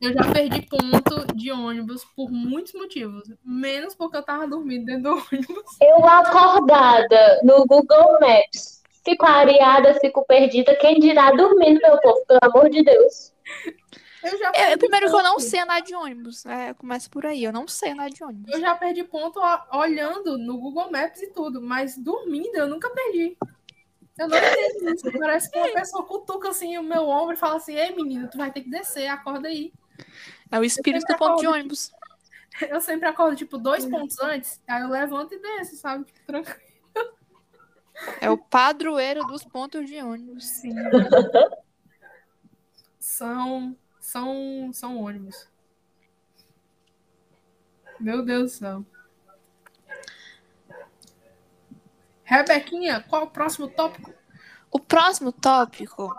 Eu já perdi ponto de ônibus por muitos motivos. Menos porque eu tava dormindo dentro do (laughs) ônibus. Eu acordada no Google Maps. Fico areada, fico perdida. Quem dirá dormindo, meu povo, pelo amor de Deus. Eu já Eu, primeiro que eu não ponto. sei andar de ônibus. É, começa por aí, eu não sei andar de ônibus. Eu já perdi ponto olhando no Google Maps e tudo, mas dormindo eu nunca perdi. Eu não entendo isso. Parece que uma (laughs) pessoa cutuca assim o meu ombro e fala assim: Ei, menino, tu vai ter que descer, acorda aí. É o espírito do ponto de acordo, ônibus. (laughs) Eu sempre acordo, tipo, dois pontos antes, aí eu levanto e desço, sabe? Tipo, tranquilo. É o padroeiro dos pontos de ônibus. Sim. São, são, são ônibus. Meu Deus do céu. Rebequinha, qual o próximo tópico? O próximo tópico,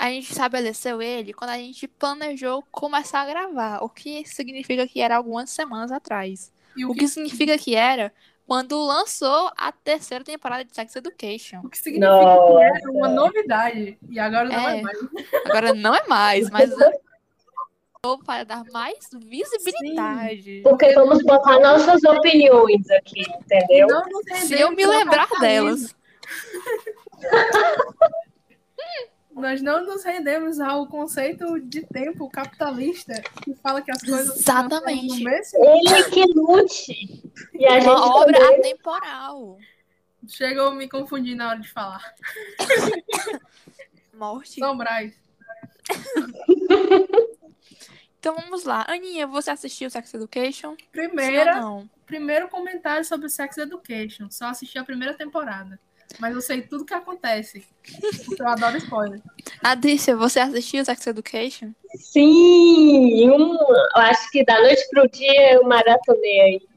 a gente estabeleceu ele quando a gente planejou começar a gravar, o que significa que era algumas semanas atrás. E O que significa que era quando lançou a terceira temporada de Sex Education. O que significa que era uma novidade. E agora não é, É. mais. Agora não é mais, mas lançou para dar mais visibilidade. Porque vamos botar nossas opiniões aqui, entendeu? Não nos Se eu me lembrar delas. (laughs) Nós não nos rendemos ao conceito de tempo capitalista que fala que as coisas Exatamente. Ele que lute. E a gente Uma obra também. atemporal. Chega eu me confundir na hora de falar. (laughs) Morte. São Braz. (laughs) então vamos lá. Aninha, você assistiu Sex Education? Primeira, Sim ou não? primeiro comentário sobre Sex Education. Só assisti a primeira temporada. Mas eu sei tudo que acontece. Porque eu adoro spoiler. Adrícia, você assistiu Sex Education? Sim, um, eu acho que da noite pro dia eu maratonei aí.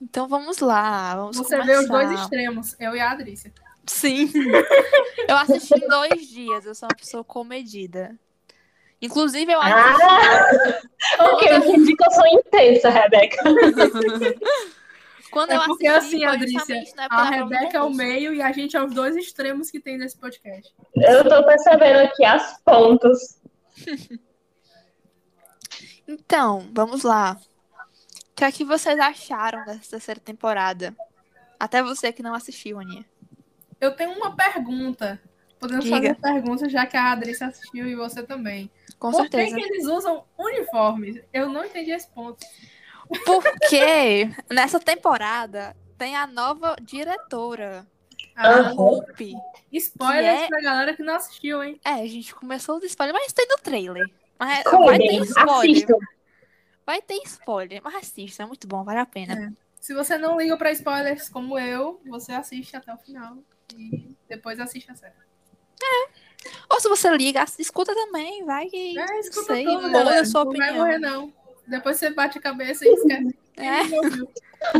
Então vamos lá. Vamos Você começar. vê os dois extremos, eu e a Adrícia. Sim. (laughs) eu assisti em dois dias. Eu sou uma pessoa comedida. Inclusive, eu assisti. Ah, porque (laughs) eu entendi que eu sou intensa, Rebeca. (laughs) Quando É eu porque assisti, assim, época A Rebeca é o meio e a gente é os dois extremos que tem nesse podcast. Eu tô percebendo aqui as pontas. (laughs) Então, vamos lá. O que é que vocês acharam dessa terceira temporada? Até você que não assistiu, Aninha. Eu tenho uma pergunta. Podemos Diga. fazer perguntas, já que a Adrícia assistiu e você também. Com Por que, certeza. que eles usam uniformes? Eu não entendi esse ponto. Porque nessa temporada tem a nova diretora, a Aham. Hope. spoilers é- pra galera que não assistiu, hein? É, a gente começou os spoilers, mas tem no trailer. Mas Como vai ter spoiler. Assistam. Vai ter spoiler, mas assista, é muito bom, vale a pena. Se você não liga pra spoilers como eu, você assiste até o final. E depois assiste a série. Ou se você liga, escuta também, vai que. É, escuta sei, tudo, galera. a sua não vai morrer, não. Depois você bate a cabeça e esquece. (laughs) É.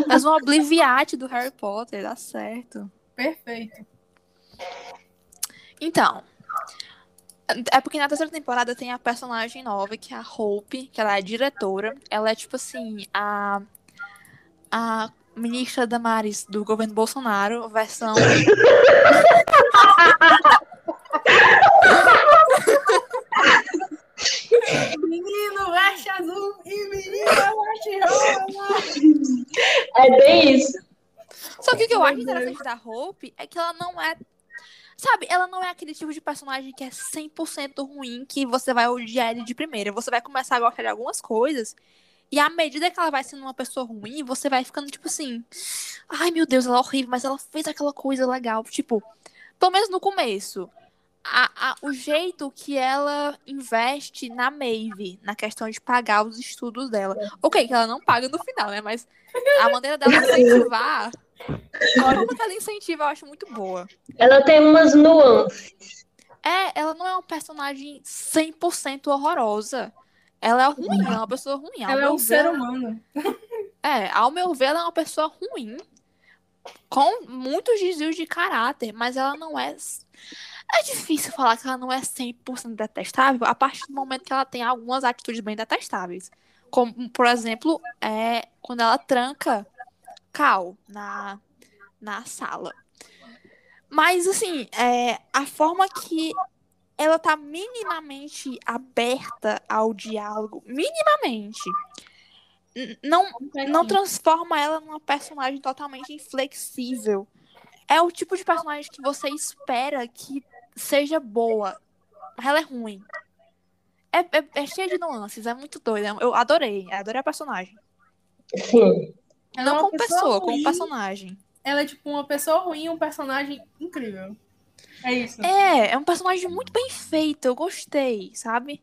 Faz um obliviate do Harry Potter, dá certo. Perfeito. Então. É porque na terceira temporada tem a personagem nova, que é a Hope, que ela é a diretora. Ela é tipo assim, a. A ministra Damares do governo Bolsonaro, versão. (laughs) Menino veste azul e menina veste rosa. É bem isso. Só que o que eu acho interessante da Hope é que ela não é. Sabe, ela não é aquele tipo de personagem que é 100% ruim, que você vai odiar ele de primeira. Você vai começar a gostar de algumas coisas. E à medida que ela vai sendo uma pessoa ruim, você vai ficando tipo assim. Ai meu Deus, ela é horrível, mas ela fez aquela coisa legal. Tipo, pelo menos no começo. A- a- o jeito que ela investe na Maeve, na questão de pagar os estudos dela. Ok, que ela não paga no final, né? Mas a maneira dela (laughs) incentivar. A forma que ela incentiva eu acho muito boa. Ela tem umas nuances. É, ela não é uma personagem 100% horrorosa. Ela é ruim, ela é uma pessoa ruim. Ao Ela é um ver, ser humano. É, ao meu ver, ela é uma pessoa ruim. Com muitos desvios de caráter, mas ela não é. É difícil falar que ela não é 100% detestável a partir do momento que ela tem algumas atitudes bem detestáveis. Como, por exemplo, é quando ela tranca Cal na, na sala. Mas, assim, é, a forma que ela tá minimamente aberta ao diálogo, minimamente, não não transforma ela numa personagem totalmente inflexível. É o tipo de personagem que você espera que seja boa, mas ela é ruim. É, é, é cheia de nuances, é muito doida. Eu adorei, adorei a personagem. Sim. É não uma como pessoa, como ruim. personagem. Ela é tipo uma pessoa ruim e um personagem incrível. É isso. É, é um personagem muito bem feito, eu gostei, sabe?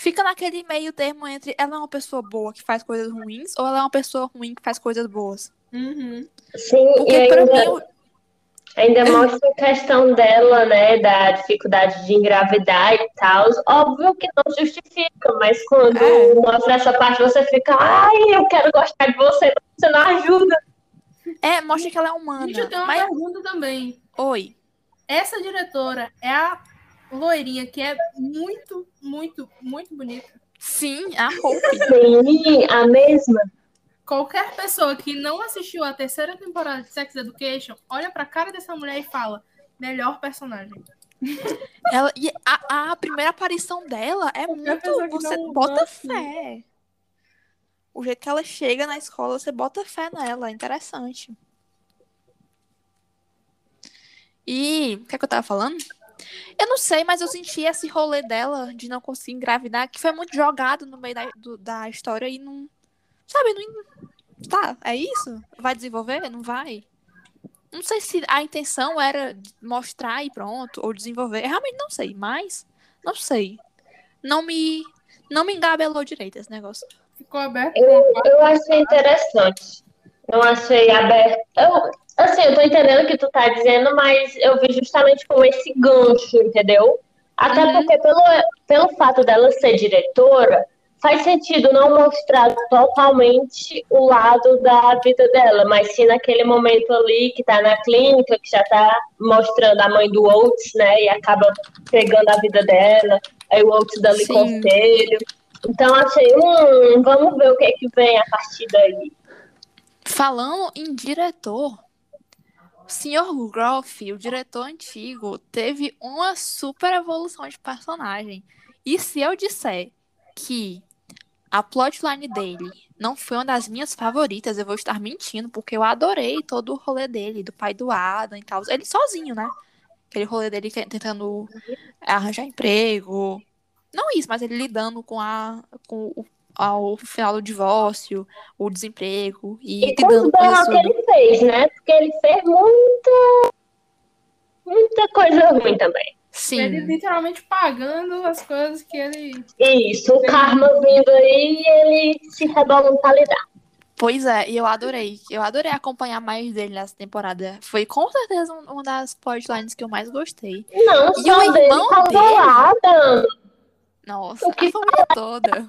Fica naquele meio termo entre ela é uma pessoa boa que faz coisas ruins ou ela é uma pessoa ruim que faz coisas boas. Uhum. Sim, Porque e pra ainda, mim, ainda mostra a questão dela, né, da dificuldade de engravidar e tal. Óbvio que não justifica, mas quando É. mostra essa parte, você fica, ai, eu quero gostar de você, você não ajuda. é, mostra que ela é humana. Gente, eu tenho uma Mas, pergunta também. oi, Essa diretora é a loirinha que é muito, muito, muito bonita. sim, a Hope. Sim, a mesma. Qualquer pessoa que não assistiu a terceira temporada de Sex Education, olha pra cara dessa mulher e fala: melhor personagem. Ela, e a, a primeira aparição dela é Qualquer muito. que Você não- bota não fé. O jeito que ela chega na escola, você bota fé nela. É interessante. E o que é que eu tava falando? Eu não sei, mas eu senti esse rolê dela de não conseguir engravidar, que foi muito jogado no meio da, do- da história e não. Sabe, não. Tá, é isso? Vai desenvolver? Não vai? Não sei se a intenção era mostrar e pronto, ou desenvolver. Eu realmente não sei, mas Não sei. Não me. Não me engabelou direito esse negócio. Ficou aberto. Eu, eu achei interessante. Não achei aberto. Eu, assim, eu tô entendendo o que tu tá dizendo, mas eu vi justamente como esse gancho, entendeu? Até Uhum. porque, pelo, pelo fato dela ser diretora, faz sentido não mostrar totalmente o lado da vida dela, mas sim naquele momento ali que tá na clínica, que já tá mostrando a mãe do Oates, né? E acaba pegando a vida dela, aí o Oates dando Sim. conselho. Então achei, hum, vamos ver o que é que vem a partir daí. Falando em diretor, o Sr. Groff, o diretor antigo, teve uma super evolução de personagem. E se eu disser que a plotline dele não foi uma das minhas favoritas, eu vou estar mentindo, porque eu adorei todo o rolê dele, do pai do Adam e tal. Ele sozinho, né? Aquele rolê dele que- tentando arranjar emprego. Não isso, mas ele lidando com, a, com o, ao final do divórcio, o desemprego e E berros isso que ele fez, né? Porque ele fez muita. Muita coisa ruim também. Sim. Ele literalmente pagando as coisas que ele. Isso, o karma vindo aí e ele se rebola pra lidar. Pois é, e eu adorei. Eu adorei acompanhar mais dele nessa temporada. Foi com certeza um- uma das plotlines que eu mais gostei. Não, E só o dele irmão calculada. Nossa, O que a família toda.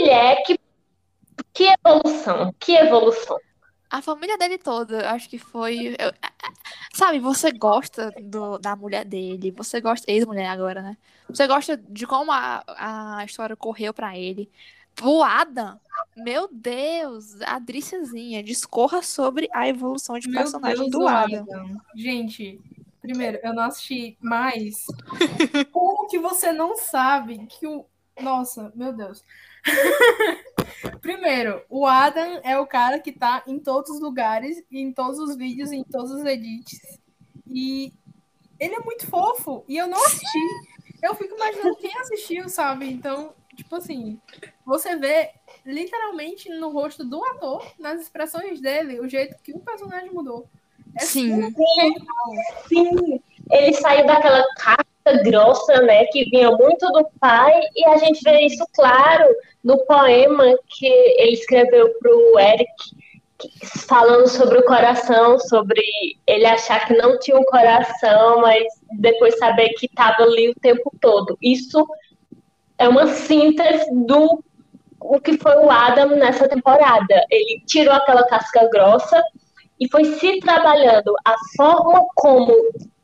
Mulher, que, que evolução, que evolução. A família dele toda, eu acho que foi. eu- sabe, você gosta do, da mulher dele, você gosta. Ex-mulher agora, né? Você gosta de como a, a história correu pra ele. O Adam, meu Deus, a Adríciazinha, discorra sobre a evolução de Meu personagem Deus do do Adam. Adam. Gente, primeiro, eu não assisti mais. (laughs) Como que você não sabe que o. Nossa, meu Deus. (laughs) Primeiro, o Adam é o cara que tá em todos os lugares, em todos os vídeos, em todos os edits. E ele é muito fofo. E eu não assisti. Eu fico imaginando quem assistiu, sabe? Então, tipo assim, você vê literalmente no rosto do ator, nas expressões dele, o jeito que o personagem mudou. É Sim. Sim, ele saiu daquela casca grossa, né, que vinha muito do pai, e a gente vê isso claro no poema que ele escreveu para o Eric, falando sobre o coração, sobre ele achar que não tinha um coração, mas depois saber que estava ali o tempo todo. Isso é uma síntese do o que foi o Adam nessa temporada. Ele tirou aquela casca grossa e foi se trabalhando a forma como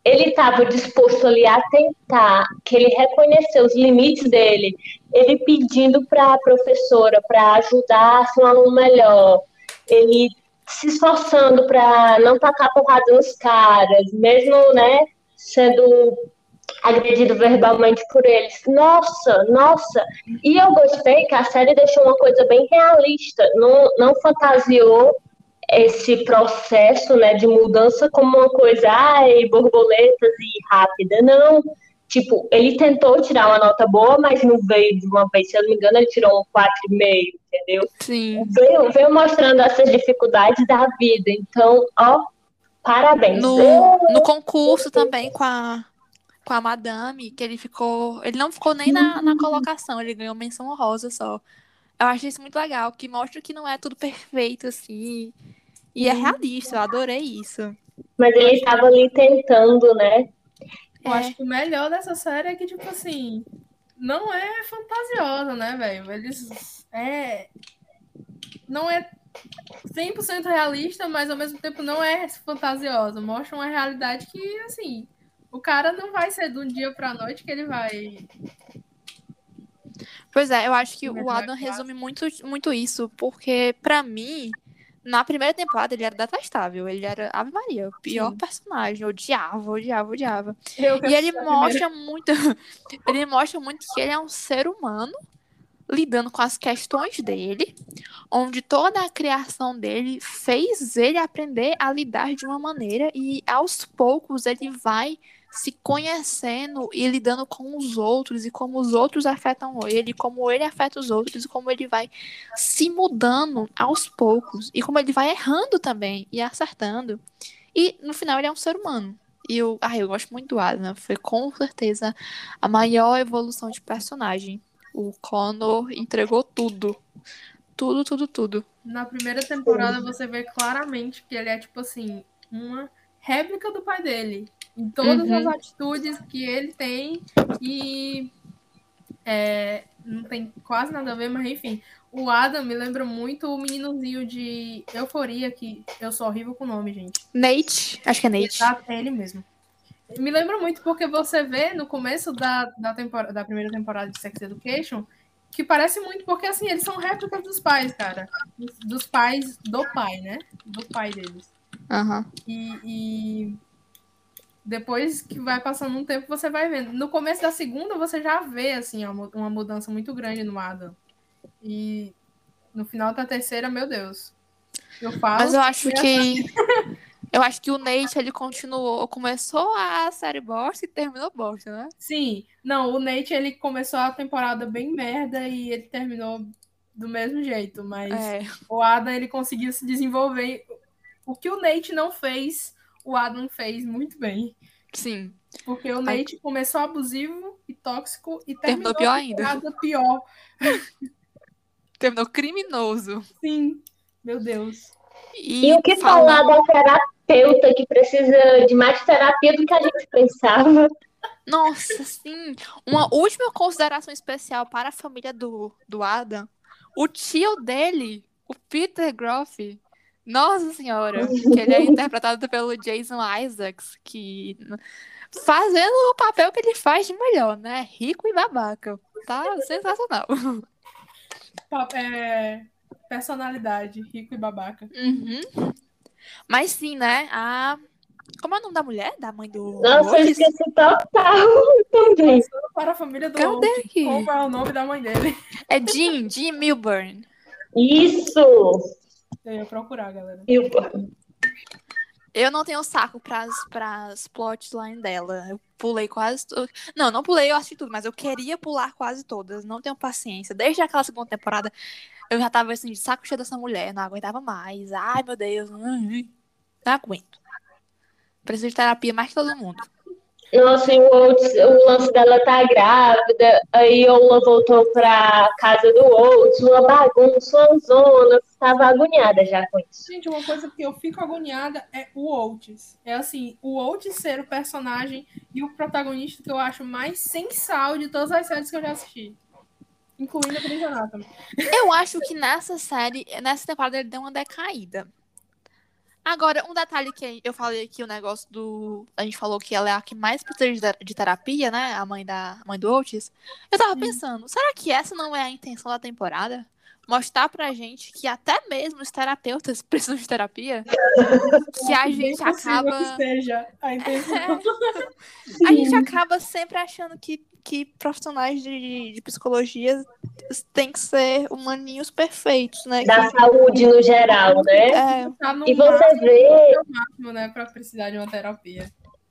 ele estava disposto ali a tentar, que ele reconheceu os limites dele, ele pedindo para a professora para ajudar a ser um aluno melhor, ele se esforçando para não tacar porrada nos caras, mesmo, né, sendo agredido verbalmente por eles. Nossa, nossa! E eu gostei que a série deixou uma coisa bem realista, não, não fantasiou esse processo né, de mudança como uma coisa, ai, borboletas e rápida. Não. Tipo, ele tentou tirar uma nota boa, mas não veio de uma vez. Se eu não me engano, ele tirou um 4,5, entendeu? Sim. Veio, veio mostrando essas dificuldades da vida. Então, ó, parabéns. No, Eu- no concurso também com a, com a Madame, que ele ficou. Ele não ficou nem na, na colocação, ele ganhou menção honrosa só. Eu achei isso muito legal, que mostra que não é tudo perfeito, assim. E é realista, eu adorei isso. Mas ele estava ali tentando, né? Eu É. acho que o melhor dessa série é que, tipo assim, não é fantasiosa, né, velho? Eles. É. Não é 100% realista, mas ao mesmo tempo não é fantasiosa. Mostra uma realidade que, assim, o cara não vai ser de um dia pra noite que ele vai. Pois é, eu acho que o é Adam resume muito, muito isso, porque pra mim, na primeira temporada ele era detestável, ele era Ave Maria, o pior Sim. personagem, odiava, odiava, odiava. Eu E ele mostra muito, (laughs) ele mostra muito que ele é um ser humano lidando com as questões dele, onde toda a criação dele fez ele aprender a lidar de uma maneira e aos poucos ele vai se conhecendo e lidando com os outros e como os outros afetam ele, como ele afeta os outros e como ele vai se mudando aos poucos e como ele vai errando também e acertando. E no final ele é um ser humano. E eu, ai, eu gosto muito do Adam. Foi com certeza a maior evolução de personagem. O Connor entregou tudo. Tudo, tudo, tudo. Na primeira temporada você vê claramente que ele é, tipo assim, uma réplica do pai dele. Em todas Uhum. as atitudes que ele tem. E é, não tem quase nada a ver, mas enfim. O Adam me lembra muito o meninozinho de Euforia, que eu sou horrível com o nome, gente. Nate, acho que é Nate. Exato, é ele mesmo. Me lembra muito porque você vê no começo da, da, tempor- da primeira temporada de Sex Education que parece muito, porque assim, eles são réplicas dos pais, cara. Dos pais do pai, né? Do pai deles. Aham. E, e depois que vai passando um tempo, você vai vendo. No começo da segunda, você já vê, assim, uma mu- uma mudança muito grande no Adam. E no final da terceira, meu Deus. Eu falo. Mas eu acho que que. (laughs) Eu acho que o Nate, ele continuou. Começou a série bosta e terminou bosta, né? Sim, não, o Nate ele começou a temporada bem merda e ele terminou do mesmo jeito, mas É. o Adam ele conseguiu se desenvolver. O que o Nate não fez, o Adam fez muito bem. Sim. Porque o Ai. Nate começou abusivo e tóxico e Terminou terminou pior ainda. pior. (laughs) Terminou criminoso. Sim, meu Deus. E, E o que falar da terapeuta que precisa de mais terapia do que a gente pensava? Nossa, sim. Uma última consideração especial para a família do, do Adam. O tio dele, o Peter Groff. Nossa senhora, que ele é (laughs) interpretado pelo Jason Isaacs, que fazendo o papel que ele faz de melhor, né? Rico e babaca. Tá sensacional. É, personalidade, rico e babaca. Uhum. Mas sim, né? A... Como é o nome da mulher? Da mãe do. Nossa, eu esqueci total (laughs) também. Para a família do Cadê? Como é o nome da mãe dele? É Jean, Jean Milburn. Isso! Eu ia procurar, galera. Eu- Eu não tenho saco pras, pras plotline dela. Eu pulei quase. to- Não, não pulei, eu assisti tudo, mas eu queria pular quase todas. Não tenho paciência. Desde aquela segunda temporada, eu já tava assim, de saco cheio dessa mulher. Não aguentava mais. Ai, meu Deus. Não aguento. Preciso de terapia mais que todo mundo. Nossa, e o, Oates, o lance dela tá grávida, aí Ola voltou pra casa do Oates, uma bagunça, uma zona, tava agoniada já com isso. Gente, uma coisa que eu fico agoniada é o Oates. É assim, o Oates ser o personagem e o protagonista que eu acho mais sensal de todas as séries que eu já assisti. Incluindo a Grey's Anatomy. Eu acho que nessa série, nessa temporada, ele deu uma decaída. Agora, um detalhe que eu falei aqui, o negócio do. A gente falou que ela é a que mais precisa de ter- de terapia, né? A mãe da a mãe do Otis. Eu tava pensando, será que essa não é a intenção da temporada? Mostrar pra gente que até mesmo os terapeutas (laughs) precisam de terapia? que a (laughs) gente acaba. que seja a intenção. (laughs) A gente acaba sempre achando que, que profissionais de, de psicologia têm que ser humaninhos perfeitos, né? Da saúde no geral, né? É, Tá E você vê, máximo, né, pra precisar de uma terapia.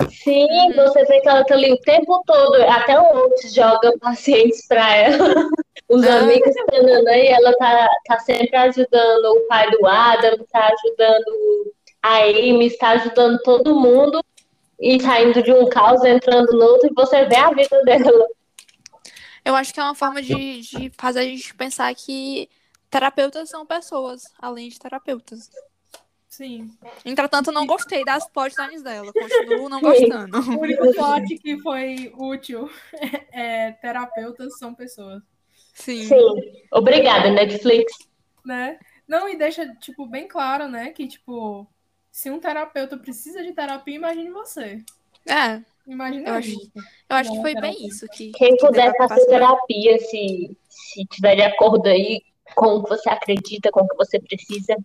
sim, você vê que ela tá ali o tempo todo, até o Oates joga pacientes pra ela, (laughs) os Ah. amigos treinando aí, ela tá, tá sempre ajudando o pai do Adam, tá ajudando a Amy, está ajudando todo mundo e saindo de um caos, entrando no outro, e você vê a vida dela. eu acho que é uma forma de, de fazer a gente pensar que terapeutas são pessoas, além de terapeutas. Sim. Entretanto, eu não gostei das plotlines dela. Continuo não gostando. O único plot que foi útil (laughs) é terapeutas são pessoas. Sim. Sim, obrigada, Netflix. né? Não, e deixa, tipo, bem claro, né? Que, tipo, se um terapeuta precisa de terapia, imagine você. É, Imagina Eu acho- eu acho que Não, foi terapia. bem isso que. Quem que puder fazer passar. terapia, se, se tiver de acordo aí com o que você acredita, com o que você precisa.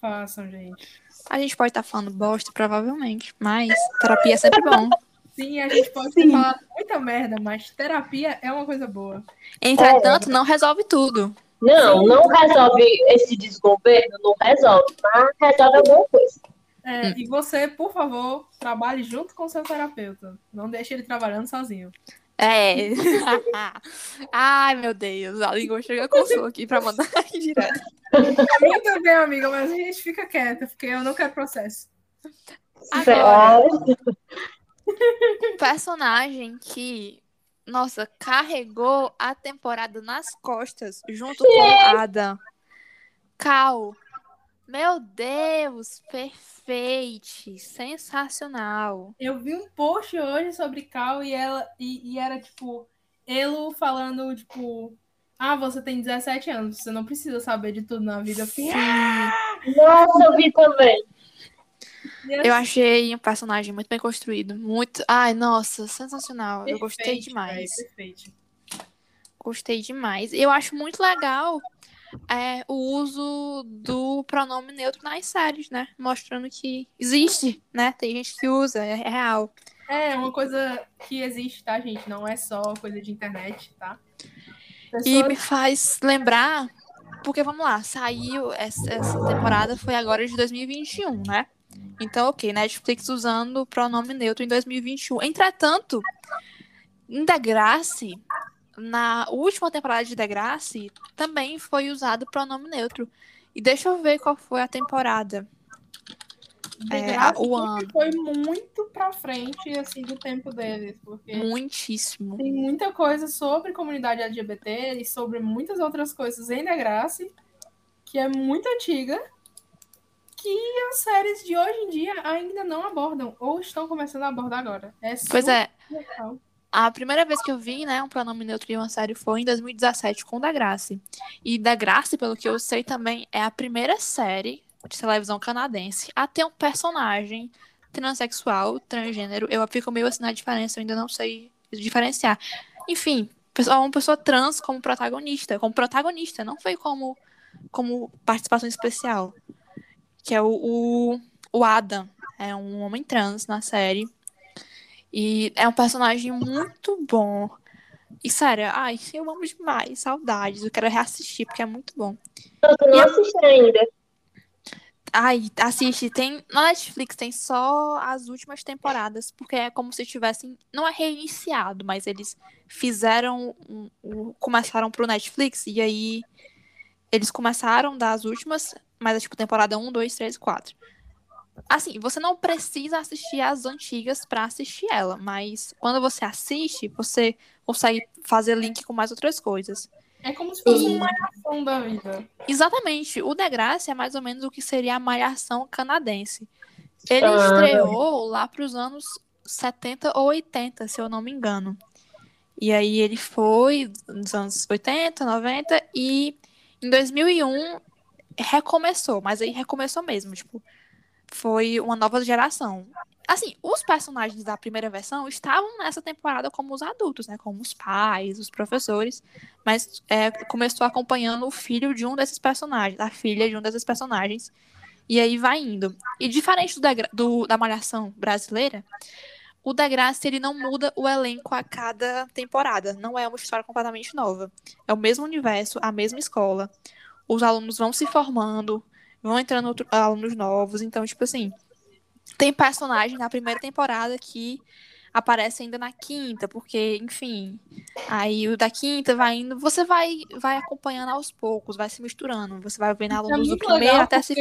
Façam, gente. A gente pode estar falando bosta, provavelmente, mas terapia é sempre bom. Sim, a gente pode ter falado muita merda, mas terapia é uma coisa boa. Entretanto, não resolve tudo. Não, Sim. não resolve esse desgoverno, não resolve, mas resolve alguma coisa. É, Hum. E você, por favor, trabalhe junto com seu terapeuta. Não deixe ele trabalhando sozinho. É. (laughs) Ai, meu Deus. A língua chega com som aqui pra mandar (laughs) direto. A minha também, amiga, mas a gente fica quieta, porque eu não quero processo. Agora, personagem que, nossa, carregou a temporada nas costas junto com Adam. Cal. Meu Deus, perfeito, sensacional. Eu vi um post hoje sobre Cal e ela e, e era tipo ele falando tipo ah, você tem 17 anos, você não precisa saber de tudo na vida. Fiquei, ah! Nossa, eu vi também. Eu achei um personagem muito bem construído. Muito. Ai, nossa, sensacional. Perfeito, eu gostei demais. Perfeito. Gostei demais. Eu acho muito legal é, o uso do pronome neutro nas séries, né? Mostrando que existe, né? Tem gente que usa, é real. É, uma coisa que existe, tá, gente? Não é só coisa de internet, tá? Pessoas... E me faz lembrar, porque vamos lá, saiu essa, essa temporada foi agora de 2021, né? Então, ok, Netflix usando o pronome neutro em 2021. Entretanto, em Degrassi, na última temporada de Degrassi, também foi usado o pronome neutro. E deixa eu ver qual foi a temporada. É, o ano. foi muito pra frente, assim, do tempo deles. Porque Muitíssimo. Tem muita coisa sobre comunidade LGBT e sobre muitas outras coisas em Degrassi, que é muito antiga que as séries de hoje em dia ainda não abordam, ou estão começando a abordar agora. É pois é. Legal. A primeira vez que eu vi, né, um pronome neutro em uma série foi em 2017 com Da Grace. E Da Grace, pelo que eu sei também, é a primeira série de televisão canadense a ter um personagem transexual, transgênero. Eu fico meio assim na diferença, eu ainda não sei diferenciar. Enfim, uma pessoa trans como protagonista, como protagonista, não foi como como participação especial que é o, o, o Adam. É um homem trans na série. E é um personagem muito bom. E sério, ai, eu amo demais. Saudades. Eu quero reassistir, porque é muito bom. Eu não assisti ainda. Ai, assiste. Tem. Na Netflix tem só as últimas temporadas, porque é como se tivessem. Não é reiniciado, mas eles fizeram. Um, um, começaram pro Netflix e aí. Eles começaram das últimas mas é tipo temporada 1, 2, 3, 4. Assim, você não precisa assistir as antigas para assistir ela, mas quando você assiste, você consegue fazer link com mais outras coisas. É como se fosse uma malhação da vida. Exatamente. O Degrassi é mais ou menos o que seria a malhação canadense. Ele ah. estreou lá para os anos 70 ou 80, se eu não me engano. E aí ele foi nos anos 80, 90 e em 2001 recomeçou, mas aí recomeçou mesmo, tipo, foi uma nova geração. Assim, os personagens da primeira versão estavam nessa temporada como os adultos, né? Como os pais, os professores. Mas é, começou acompanhando o filho de um desses personagens, a filha de um desses personagens. E aí vai indo. E diferente do, do da Malhação brasileira, o Degrassi ele não muda o elenco a cada temporada. Não é uma história completamente nova. É o mesmo universo, a mesma escola os alunos vão se formando, vão entrando outros alunos novos. Então, tipo assim, tem personagem na primeira temporada que aparece ainda na quinta, porque, enfim, aí o da quinta vai indo, você vai vai acompanhando aos poucos, vai se misturando, você vai vendo alunos é do primeiro até se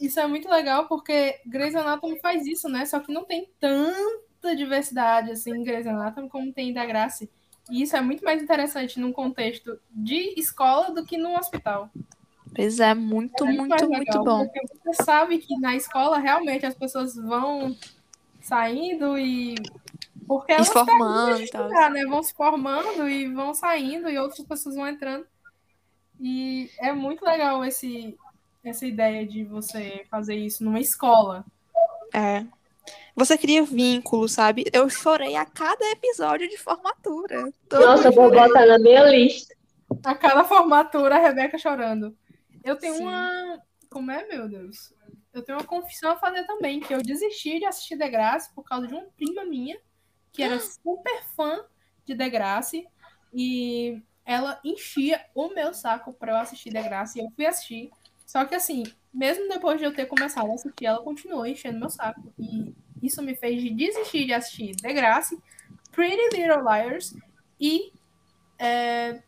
Isso é muito legal porque Grey's Anatomy faz isso, né? Só que não tem tanta diversidade assim em Grey's Anatomy como tem da Grace. E isso é muito mais interessante num contexto de escola do que num hospital. Pois é, muito, é muito, muito, muito bom. Porque você sabe que na escola realmente as pessoas vão saindo e. Porque elas formando e tal. Né? Vão se formando e vão saindo e outras pessoas vão entrando. E é muito legal esse, essa ideia de você fazer isso numa escola. É. Você cria vínculo, sabe? Eu chorei a cada episódio de formatura. Nossa, vou botar na minha lista. A cada formatura, a Rebeca chorando. Eu tenho Sim. uma. Como é, meu Deus? Eu tenho uma confissão a fazer também, que eu desisti de assistir Degrassi por causa de uma prima minha, que era (gasps) super fã de Degrassi, e ela enchia o meu saco para eu assistir Degrassi, e eu fui assistir. Só que assim, mesmo depois de eu ter começado a assistir, ela continuou enchendo meu saco. E isso me fez desistir de assistir Degrassi, Pretty Little Liars e é,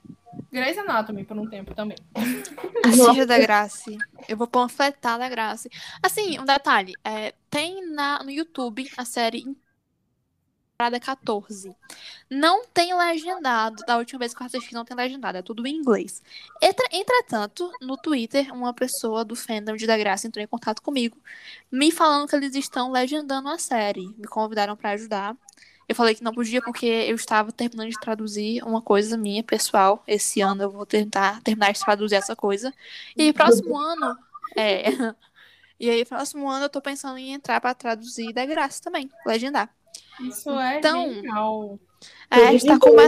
Grey's Anatomy por um tempo também. Assista da Graça. Eu vou panfletar da Graça. Assim, um detalhe. É, tem na, no YouTube a série temporada 14. Não tem legendado. Da última vez que eu assisti, não tem legendado. É tudo em inglês. Entre- Entretanto, no Twitter, uma pessoa do fandom de Da Graça entrou em contato comigo, me falando que eles estão legendando a série. Me convidaram pra ajudar. Eu falei que não podia porque eu estava terminando de traduzir uma coisa minha, pessoal. Esse ano eu vou tentar terminar de traduzir essa coisa. E próximo ano. É. (laughs) E aí, próximo ano eu tô pensando em entrar pra traduzir da graça também, legendar. Isso é Então- genial. É, está, come...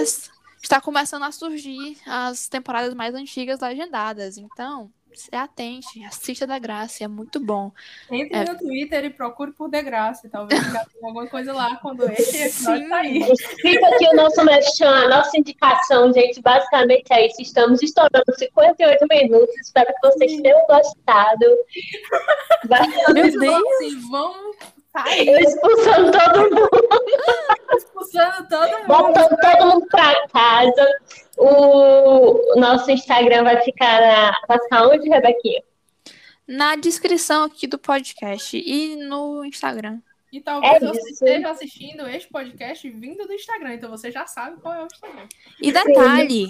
está começando a surgir as temporadas mais antigas legendadas. Então, se atente, assista da graça, é muito bom. Entre É. no Twitter e procure por De Graça. Talvez (laughs) alguma coisa lá quando esse episódio (laughs) sair. Fica aqui o nosso merchan, a nossa indicação, gente. Basicamente é isso. Estamos estourando 58 minutos. Espero que vocês tenham gostado. Vai- Meu Deus! vamos Eu expulsando todo mundo, expulsando todo mundo. botando todo mundo pra casa. O nosso Instagram vai ficar na. Vai ficar onde, Rebequinha? Na descrição aqui do podcast e no Instagram. E talvez É você esteja assistindo este podcast vindo do Instagram, então você já sabe qual é o Instagram. E detalhe,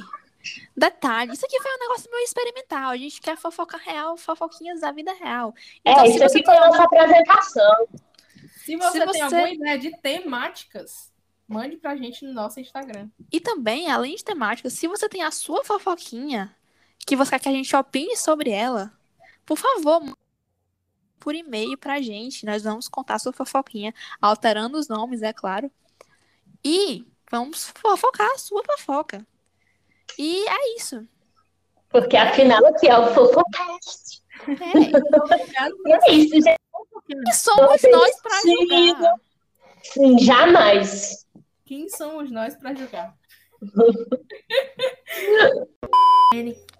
detalhe, isso aqui foi um negócio meio experimental. A gente quer fofoca real, fofoquinhas da vida real. Então, É, se isso você aqui foi a nossa apresentação. Se você, Se tem você- alguma ideia de temáticas, mande pra gente no nosso Instagram. E também, além de temática, se você tem a sua fofoquinha, que você quer que a gente opine sobre ela, por favor, manda por e-mail pra gente. Nós vamos contar a sua fofoquinha, alterando os nomes, é claro. E vamos fofocar a sua fofoca. E é isso. Porque afinal aqui é o Fofocast. É. Obrigado por E é isso, gente. E somos nós pra julgar. Sim, jamais. Quem somos nós pra julgar?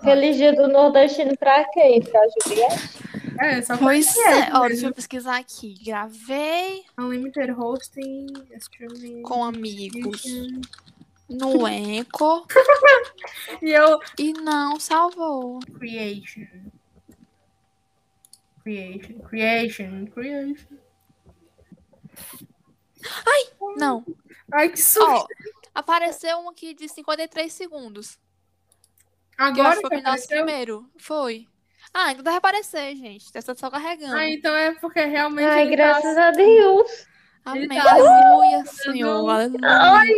Feliz dia do nordestino pra quem? Pra Juliette? É, só Pois é, ó, deixa eu pesquisar aqui. Gravei Unlimited hosting, streaming. com amigos no Enco (laughs) E eu. e não salvou. Creation. Creation, creation, creation. Não. Ai, que susto. Ó, apareceu um aqui de 53 segundos. Agora que que foi o nosso primeiro. Foi. Ah, ainda deve aparecer, gente. Tá só carregando. Ah, então é porque realmente. Ai, ele graças tá... a Deus. Amém. tá Aleluia, Senhor. Aleluia. Ai,